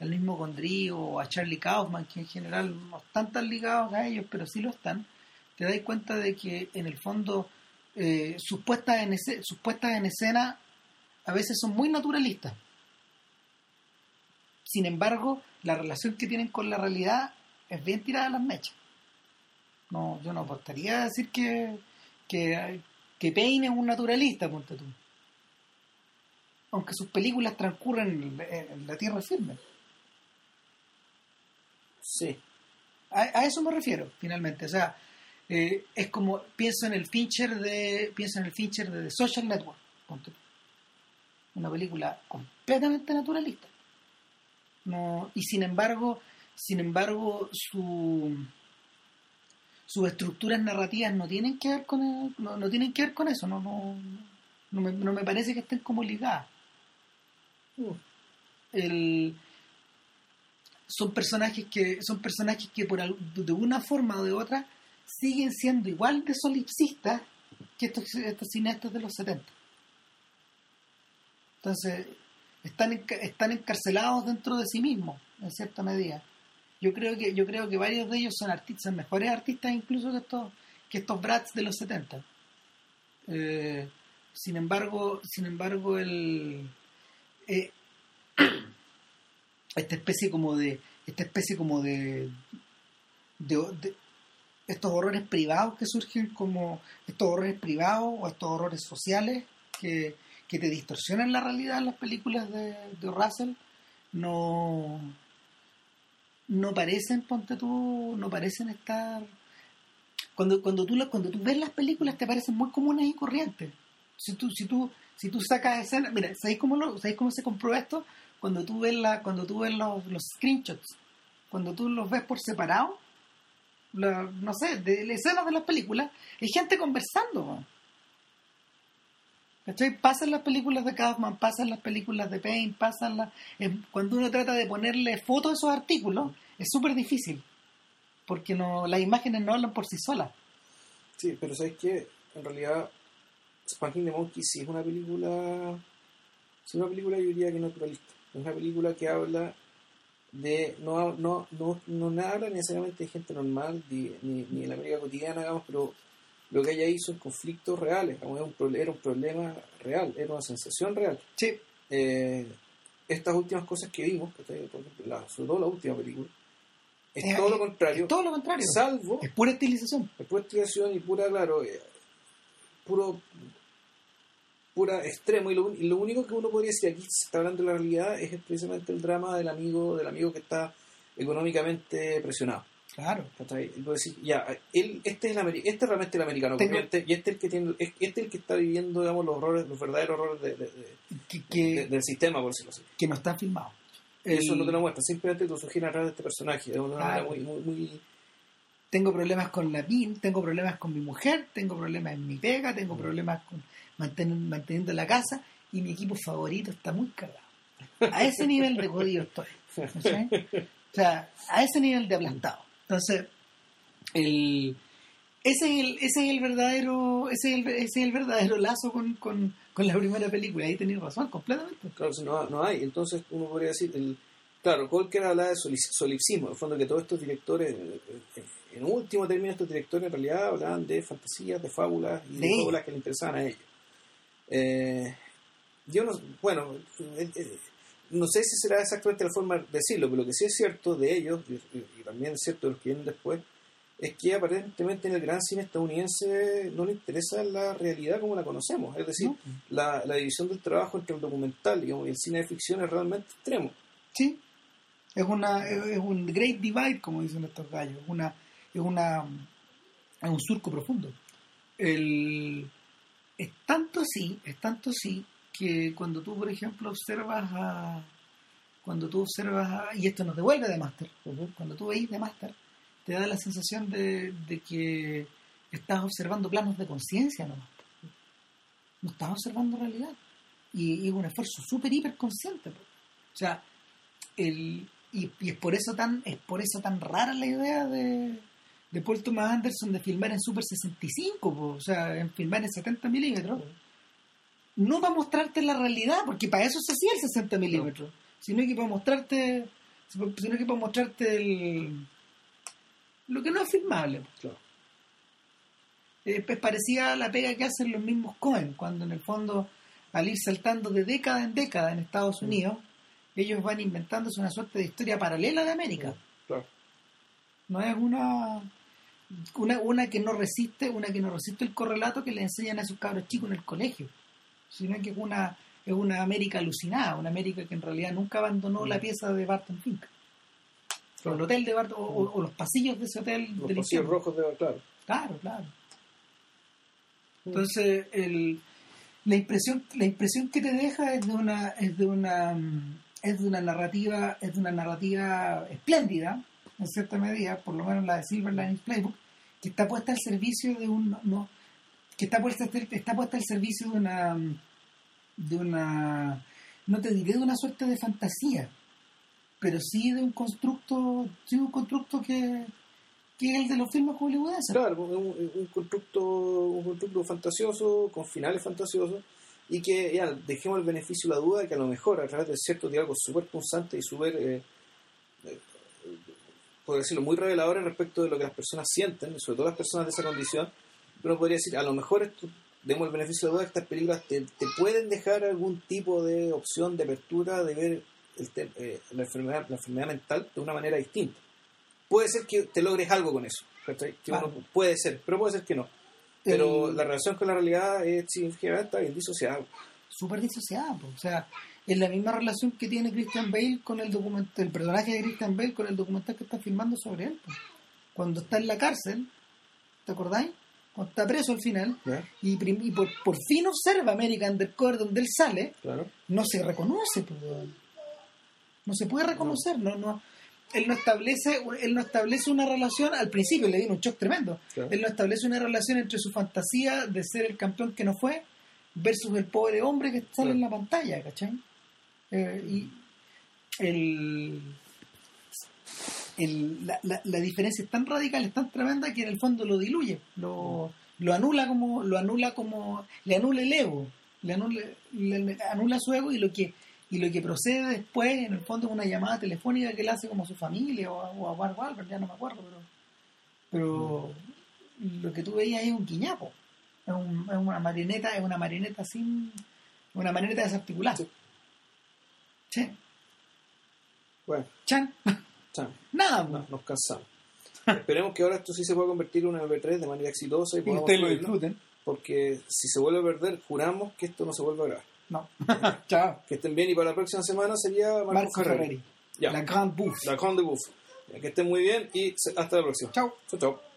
Speaker 1: al mismo Gondry o a Charlie Kaufman, que en general no están tan ligados a ellos, pero sí lo están, te das cuenta de que en el fondo eh, sus, puestas en ese- sus puestas en escena a veces son muy naturalistas. Sin embargo, la relación que tienen con la realidad es bien tirada a las mechas. No, yo no apostaría a decir que, que, Payne es un naturalista, ponte tú. Aunque sus películas transcurren en, en la tierra firme.
Speaker 2: Sí.
Speaker 1: A, a eso me refiero, finalmente. O sea, eh, es como pienso en el Fincher de pienso en el Fincher de The Social Network. Una película completamente naturalista. No, y sin embargo, sin embargo, su sus estructuras narrativas no tienen que ver con el- no, no tienen que ver con eso, no, no, no me, no me parece que estén como ligadas.
Speaker 2: Mm.
Speaker 1: el son personajes que son personajes que por de una forma o de otra siguen siendo igual de solipsistas que estos, estos cineastas de los 70 entonces están están encarcelados dentro de sí mismos en cierta medida. Yo creo que yo creo que varios de ellos son artistas mejores artistas incluso que estos que estos brats de los 70 Eh, sin embargo sin embargo el eh, esta especie como de esta especie como de, de, estos horrores privados que surgen como estos horrores privados o estos horrores sociales que, que te distorsionan la realidad en las películas de, de Russell no no parecen ponte tú no parecen estar cuando cuando tú cuando tú ves las películas te parecen muy comunes y corrientes. Si tú si tú si tú sacas escenas mira sabéis cómo lo sabéis cómo se comprueba esto cuando tú ves la cuando tú ves los, los screenshots cuando tú los ves por separado no sé de las escenas de las películas hay gente conversando. ¿Cachai? pasan las películas de Kaufman pasan las películas de Payne pasan las cuando uno trata de ponerle fotos a esos artículos es súper difícil porque no las imágenes no hablan por sí solas
Speaker 2: Sí, pero ¿sabes qué? En realidad, Spanking the Monkey sí es una película. Es una película, yo diría que naturalista. Es una película que habla de. No, no, no, no habla necesariamente de gente normal, ni, ni, ni de la América cotidiana, digamos, pero lo que ella hizo en conflictos reales. digamos, Era un, pro- era un problema real, era una sensación real.
Speaker 1: sí
Speaker 2: Eh, estas últimas cosas que vimos, ¿cachai? Por ejemplo, la- sobre todo la última película, es
Speaker 1: Es-
Speaker 2: todo lo
Speaker 1: es-
Speaker 2: contrario,
Speaker 1: es todo lo contrario
Speaker 2: salvo
Speaker 1: es pura estilización
Speaker 2: es pura estilización y pura, claro, eh, puro pura extremo y lo, un- y lo único que uno podría decir aquí se está hablando de la realidad es precisamente el drama del amigo del amigo que está económicamente presionado.
Speaker 1: Claro.
Speaker 2: Decir, ya, él, este es el este es realmente el americano
Speaker 1: Tengo-
Speaker 2: corriente y este es el que tiene es- este es el que está viviendo digamos los horrores los verdaderos horrores de- de- de-
Speaker 1: que, que,
Speaker 2: de- del sistema por decirlo así.
Speaker 1: que no está filmado.
Speaker 2: Eso
Speaker 1: El-
Speaker 2: no te lo muestra simplemente lo sugiere a través de este personaje de una manera muy, muy, muy
Speaker 1: tengo problemas con la PIN, tengo problemas con mi mujer, tengo problemas en mi pega, tengo
Speaker 2: Mm.
Speaker 1: problemas con manten- manteniendo la casa y mi equipo favorito está muy cargado. A ese nivel de jodido estoy. ¿cachai? O sea, a ese nivel de aplastado. Entonces, el, ese, es el, ese es el verdadero ese es el, ese es el verdadero lazo con, con, con la primera película. Ahí tenéis razón, completamente.
Speaker 2: Claro, si no, no hay. Entonces uno podría decir, el, claro, Colker hablaba de soli- solipsismo, en el fondo que todos estos directores, eh, eh, en último término estos directores en realidad hablaban de fantasías, de fábulas y de
Speaker 1: Sí.
Speaker 2: fábulas que le interesaban a ellos. Eh, yo no, bueno, eh, eh, no sé si será exactamente la forma de decirlo, pero lo que sí es cierto de ellos, y, y- y también es cierto de los que vienen después, es que aparentemente en el gran cine estadounidense no le interesa la realidad como la conocemos. Es decir,
Speaker 1: ¿no?
Speaker 2: la, la división del trabajo entre el documental digamos, y el cine de ficción es realmente extremo.
Speaker 1: Sí, Es, una, es, un great divide, como dicen estos gallos. Una, es, una, es un surco profundo. El, es tanto así, es tanto así, que cuando tú, por ejemplo, observas a. Cuando tú observas a. Y esto nos devuelve de máster. Cuando tú veis de máster, te da la sensación de, de que estás observando planos de conciencia nomás. No estás observando realidad. Y, es un esfuerzo súper hiper consciente. po. O sea, el, y, y es por eso tan es por eso tan rara la idea de, de Paul Thomas Anderson de filmar en Super 65, po. o sea, en filmar en 70 milímetros. No para mostrarte la realidad, porque para eso se hacía el 60 milímetros, sino que para mostrarte sino que para mostrarte el, lo que no es filmable.
Speaker 2: Claro.
Speaker 1: Eh, pues parecía la pega que hacen los mismos Cohen, cuando en el fondo, al ir saltando de década en década en Estados Unidos, ellos van inventándose una suerte de historia paralela de América.
Speaker 2: Claro.
Speaker 1: No es una, una una que no resiste, una que no resiste el correlato que le enseñan a sus cabros chicos en el colegio, sino que es una es una América alucinada, una América que en realidad nunca abandonó la pieza de Barton Fink. O el hotel de Barton, o, o- o los pasillos de ese hotel
Speaker 2: Los pasillos rojos de claro.
Speaker 1: Claro, claro. Entonces, el, la impresión, la impresión que te deja es de una, es de una, mm, es de una narrativa, es de una narrativa espléndida, en cierta medida, por lo menos la de Silver Linings Playbook, que está puesta al servicio de un, no, que está puesta, está puesta al servicio de una, de una, no te diré de una suerte de fantasía, pero sí de un constructo, de un constructo que, que es el de los filmes hollywoodenses.
Speaker 2: Claro, un, un constructo, un constructo fantasioso, con finales fantasiosos, y que ya dejemos el beneficio de la duda que a lo mejor a través de cierto diálogo súper punzante y súper, eh, por decirlo, muy reveladores respecto de lo que las personas sienten, sobre todo las personas de esa condición, uno podría decir, a lo mejor esto, demos el beneficio de duda estas películas te, te pueden dejar algún tipo de opción de apertura de ver el te- eh, la, enfermedad, la enfermedad mental de una manera distinta. Puede ser que te logres algo con eso. Que uno- puede ser, pero puede ser que no. Pero
Speaker 1: El-
Speaker 2: la relación con la realidad es significativamente está bien disociada.
Speaker 1: súper disociada. O sea, es la misma relación que tiene Christian Bale con el documental, el personaje de Christian Bale con el documental que está filmando sobre él. po. Cuando está en la cárcel, ¿te acordáis? Cuando está preso al final, y, por, por fin observa American Undercover donde él sale,
Speaker 2: Claro.
Speaker 1: no se reconoce, weón. no se puede reconocer, no, no, él no establece, él no establece una relación, al principio le vino un shock tremendo,
Speaker 2: Claro.
Speaker 1: él no establece una relación entre su fantasía de ser el campeón que no fue versus el pobre hombre que sale
Speaker 2: Claro.
Speaker 1: en la pantalla, ¿cachai? Eh, y el, el- la, la- la diferencia es tan radical, es tan tremenda que en el fondo lo diluye, lo, lo anula como, lo anula como, le anula el ego, le anula, le- le anula su ego y lo que y lo que procede después en el fondo es una llamada telefónica que él hace como a su familia o a, o a Wahlberg, ya no me acuerdo, pero pero lo que tú veías es un guiñapo, es, un- es una marioneta, es una marioneta sin una marioneta desarticulada.
Speaker 2: Sí.
Speaker 1: Sí.
Speaker 2: Bueno,
Speaker 1: Chan,
Speaker 2: chao.
Speaker 1: nada,
Speaker 2: No, nos cansamos. Esperemos que ahora esto sí se pueda convertir en una MP3 de manera exitosa y
Speaker 1: y ustedes lo disfruten.
Speaker 2: porque si se vuelve a perder, juramos que esto no se vuelve a grabar.
Speaker 1: No. Chao.
Speaker 2: Que estén bien y para la próxima semana sería Marco,
Speaker 1: Marco
Speaker 2: Ferreri.
Speaker 1: Ferreri.
Speaker 2: Ya.
Speaker 1: La Grande Bouffe.
Speaker 2: La Grande Bouffe. Que estén muy bien y hasta la próxima.
Speaker 1: Chao.
Speaker 2: Chao, chao.